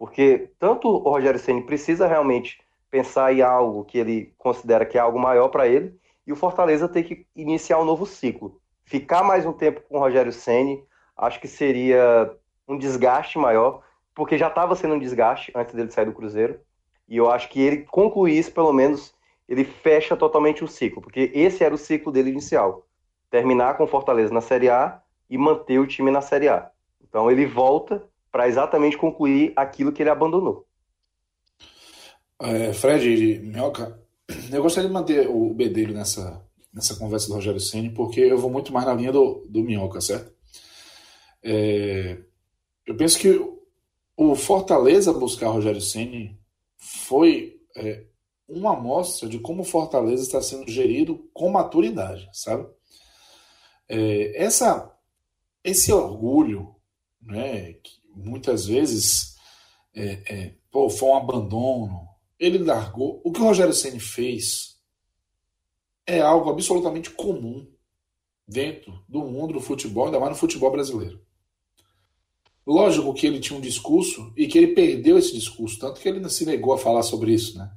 porque tanto o Rogério Ceni precisa realmente pensar em algo que ele considera que é algo maior para ele, e o Fortaleza tem que iniciar um novo ciclo. Ficar mais um tempo com o Rogério Ceni, acho que seria um desgaste maior, porque já estava sendo um desgaste antes dele sair do Cruzeiro. E eu acho que ele concluir isso, pelo menos, ele fecha totalmente o ciclo, porque esse era o ciclo dele inicial. Terminar com o Fortaleza na Série A e manter o time na Série A. Então ele volta para exatamente concluir aquilo que ele abandonou. É, Fred, Minhoca, eu gostaria de manter o Bedelho nessa, nessa conversa do Rogério Ceni, porque eu vou muito mais na linha do, do Minhoca, certo? É, eu penso que o Fortaleza buscar Rogério Ceni foi é, uma amostra de como o Fortaleza está sendo gerido com maturidade, sabe? É, essa, esse orgulho né, muitas vezes é, é, pô, foi um abandono. Ele largou. O que o Rogério Ceni fez é algo absolutamente comum dentro do mundo do futebol, ainda mais no futebol brasileiro. Lógico que ele tinha um discurso e que ele perdeu esse discurso, tanto que ele não se negou a falar sobre isso, né?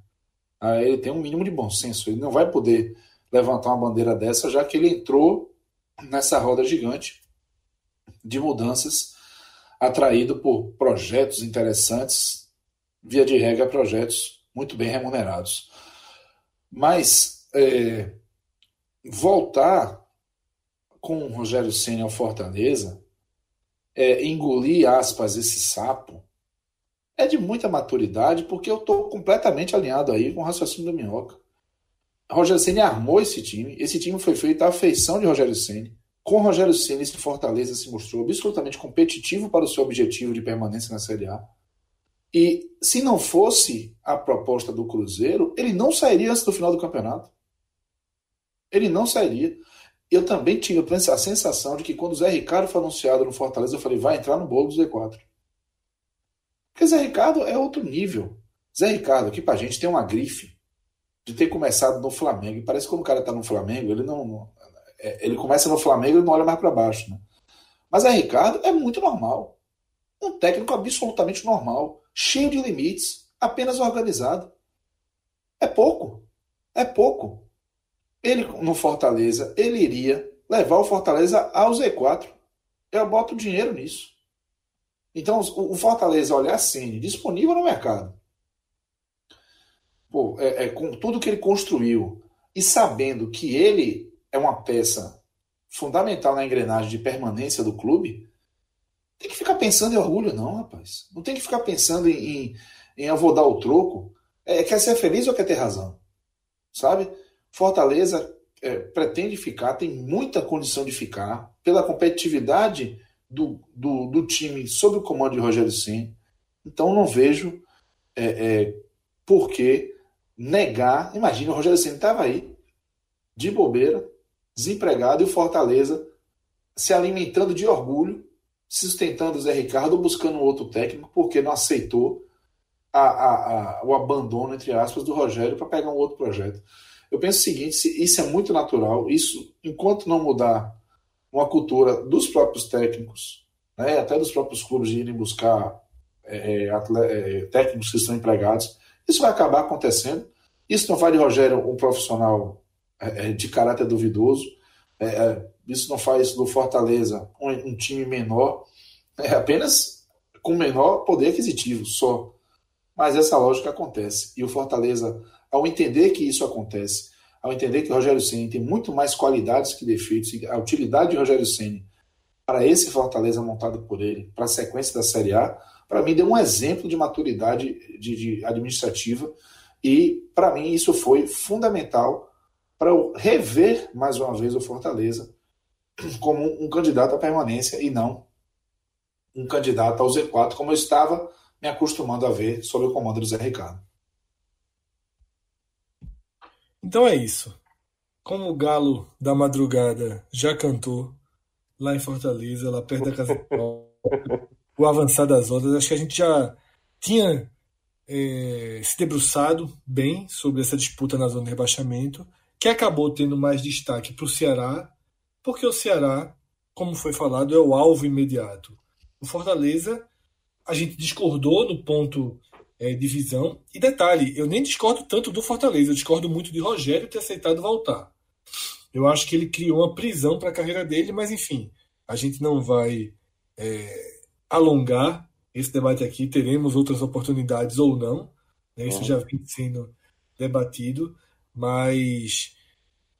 Ele tem um mínimo de bom senso, ele não vai poder levantar uma bandeira dessa, já que ele entrou nessa roda gigante de mudanças atraído por projetos interessantes, via de regra, projetos muito bem remunerados. Mas é, voltar com o Rogério Senna ao Fortaleza, é, engolir, aspas, esse sapo, é de muita maturidade, porque eu estou completamente alinhado aí com o raciocínio do Minhoca. Rogério Senna armou esse time, esse time foi feito à afeição de Rogério Senna. Com Rogério Ceni, esse Fortaleza se mostrou absolutamente competitivo para o seu objetivo de permanência na Série A. E se não fosse a proposta do Cruzeiro, ele não sairia antes do final do campeonato. Ele não sairia. Eu também tive a sensação de que quando o Zé Ricardo foi anunciado no Fortaleza, eu falei, vai entrar no bolo do Z4. Porque Zé Ricardo é outro nível. Zé Ricardo, aqui pra gente, tem uma grife de ter começado no Flamengo. E parece que quando o cara tá no Flamengo, ele não, é, ele começa no Flamengo e não olha mais para baixo. Né? Mas é Ricardo é muito normal. Um técnico absolutamente normal, cheio de limites, apenas organizado. É pouco. É pouco. Ele no Fortaleza, ele iria levar o Fortaleza ao Z4. Eu boto dinheiro nisso. Então, o Fortaleza olhar assim, disponível no mercado. Pô, é, é, com tudo que ele construiu e sabendo que ele é uma peça fundamental na engrenagem de permanência do clube, tem que ficar pensando em orgulho, não, rapaz. Não tem que ficar pensando em, em, em eu vou dar o troco. É, quer ser feliz ou quer ter razão? Sabe? Fortaleza é, pretende ficar, tem muita condição de ficar, pela competitividade do, do, do time sob o comando de Rogério Senna. Então não vejo é, é, por que negar. Imagina, o Rogério Senna estava aí, de bobeira, desempregado e o Fortaleza se alimentando de orgulho, sustentando o Zé Ricardo, buscando um outro técnico, porque não aceitou a, a, a, o abandono, entre aspas, do Rogério para pegar um outro projeto. Eu penso o seguinte: isso é muito natural, isso, enquanto não mudar uma cultura dos próprios técnicos, né, até dos próprios clubes de irem buscar é, é é, técnicos que estão empregados, isso vai acabar acontecendo. Isso não vai de Rogério um profissional é, é, de caráter duvidoso. É, é, isso não faz do Fortaleza um, um time menor, é apenas com menor poder aquisitivo só. Mas essa lógica acontece. E o Fortaleza, ao entender que isso acontece, ao entender que o Rogério Ceni tem muito mais qualidades que defeitos, a utilidade de Rogério Ceni para esse Fortaleza montado por ele, para a sequência da Série A, para mim deu um exemplo de maturidade de, de administrativa e para mim isso foi fundamental para eu rever mais uma vez o Fortaleza como um candidato à permanência e não um candidato ao Z4, como eu estava me acostumando a ver sob o comando do Zé Ricardo. Então é isso. Como o Galo da Madrugada já cantou lá em Fortaleza, lá perto da Casa o avançar das ondas, acho que a gente já tinha é, se debruçado bem sobre essa disputa na zona de rebaixamento, que acabou tendo mais destaque para o Ceará, porque o Ceará, como foi falado, é o alvo imediato. O Fortaleza, a gente discordou no ponto é, de visão. E detalhe, eu nem discordo tanto do Fortaleza, eu discordo muito de Rogério ter aceitado voltar. Eu acho que ele criou uma prisão para a carreira dele, mas enfim, a gente não vai é, alongar esse debate aqui, teremos outras oportunidades ou não, né? isso já vem sendo debatido, mas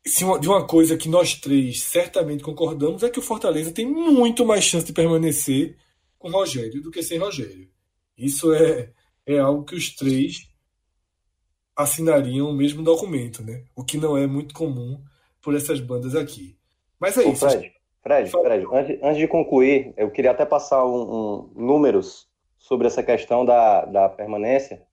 de uma coisa que nós três certamente concordamos é que o Fortaleza tem muito mais chance de permanecer com Rogério do que sem Rogério. Isso é, é algo que os três assinariam o mesmo documento, né? O que não é muito comum por essas bandas aqui. Mas é Ô, isso. Fred, Fred, Fred antes, antes, de concluir, eu queria até passar um, um números sobre essa questão da, da permanência.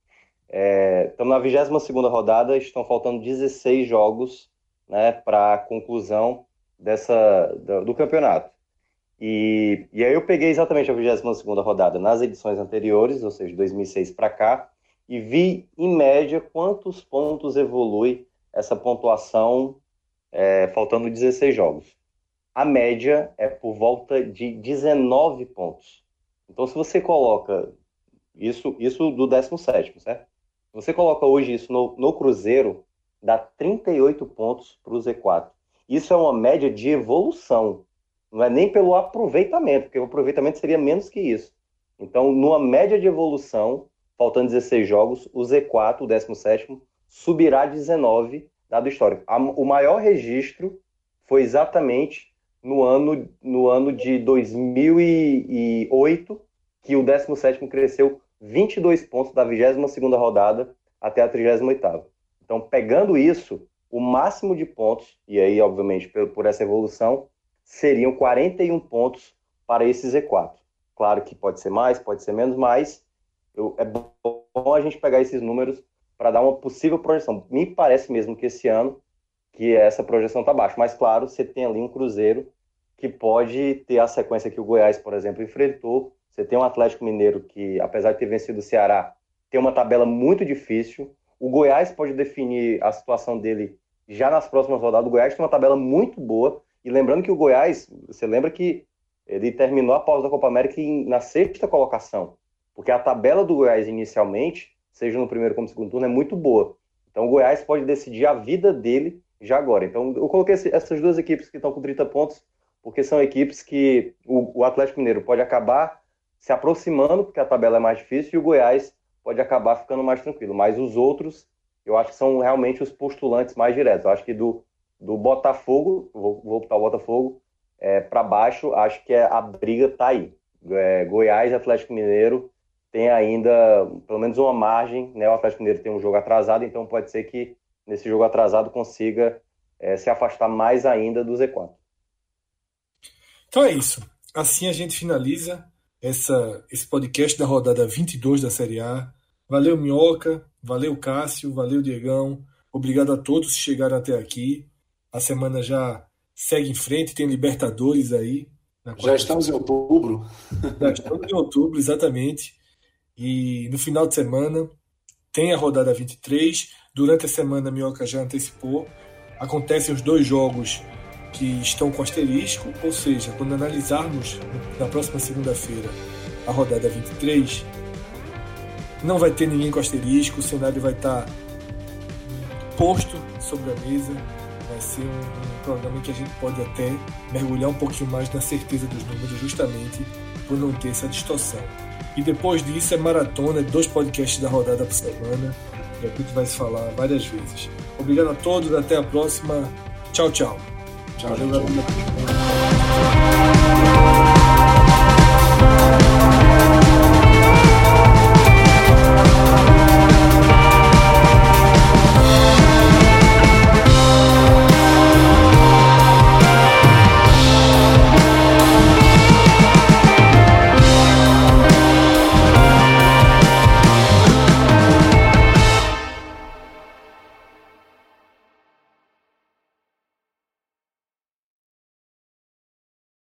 É, estamos na 22 rodada, estão faltando 16 jogos né, para a conclusão dessa, do, do campeonato. E, e, aí eu peguei exatamente a 22 rodada nas edições anteriores, ou seja, 2006 para cá, e vi, em média, quantos pontos evolui essa pontuação é, faltando 16 jogos a média é por volta de 19 pontos. Então, se você coloca isso, isso do 17, certo? Se você coloca hoje isso no, no Cruzeiro, dá 38 pontos para o Z4. Isso é uma média de evolução, não é nem pelo aproveitamento, porque o aproveitamento seria menos que isso. Então, numa média de evolução, faltando 16 jogos, o Z4, o 17, subirá 19, dado histórico. O maior registro foi exatamente no ano, no ano de 2008, que o 17º cresceu 22 pontos da 22ª rodada até a 38ª. Então, pegando isso, o máximo de pontos, e aí, obviamente, por, por essa evolução, seriam 41 pontos para esse Z4. Claro que pode ser mais, pode ser menos, mas eu, é bom a gente pegar esses números para dar uma possível projeção. Me parece mesmo que esse ano que essa projeção está baixa. Mas, claro, você tem ali um Cruzeiro que pode ter a sequência que o Goiás, por exemplo, enfrentou. Você tem um Atlético Mineiro que, apesar de ter vencido o Ceará, tem uma tabela muito difícil. O Goiás pode definir a situação dele já nas próximas rodadas. O Goiás tem uma tabela muito boa. E lembrando que o Goiás, você lembra que ele terminou a pausa da Copa América na sexta colocação. Porque a tabela do Goiás inicialmente, seja no primeiro como no segundo turno, é muito boa. Então o Goiás pode decidir a vida dele já agora. Então, eu coloquei essas duas equipes que estão com 30 pontos, porque são equipes que o, Atlético Mineiro pode acabar se aproximando, porque a tabela é mais difícil, e o Goiás pode acabar ficando mais tranquilo. Mas os outros, eu acho que são realmente os postulantes mais diretos. Eu acho que do, do Botafogo, vou, vou botar o Botafogo, é, para baixo, acho que é, a briga está aí. É, Goiás Atlético Mineiro tem ainda pelo menos uma margem, né? O Atlético Mineiro tem um jogo atrasado, então pode ser que nesse jogo atrasado consiga é, se afastar mais ainda do Z4. Então é isso. Assim a gente finaliza essa, esse podcast da rodada 22 da Série A. Valeu, Minhoca. Valeu, Cássio. Valeu, Diegão. Obrigado a todos que chegaram até aqui. A semana já segue em frente, tem Libertadores aí. já estamos em outubro. Já estamos em outubro, exatamente. E no final de semana tem a rodada 23. Durante a semana, a Minhoca já antecipou. Acontecem os dois jogos que estão com asterisco, ou seja, quando analisarmos na próxima segunda-feira a rodada 23, não vai ter ninguém com asterisco, o cenário vai estar posto sobre a mesa, vai ser um programa que a gente pode até mergulhar um pouquinho mais na certeza dos números, justamente por não ter essa distorção. E depois disso é maratona, é dois podcasts da rodada por semana, e a gente vai se falar várias vezes. Obrigado a todos, até a próxima. Tchau, tchau. Tchau, Valeu, tchau.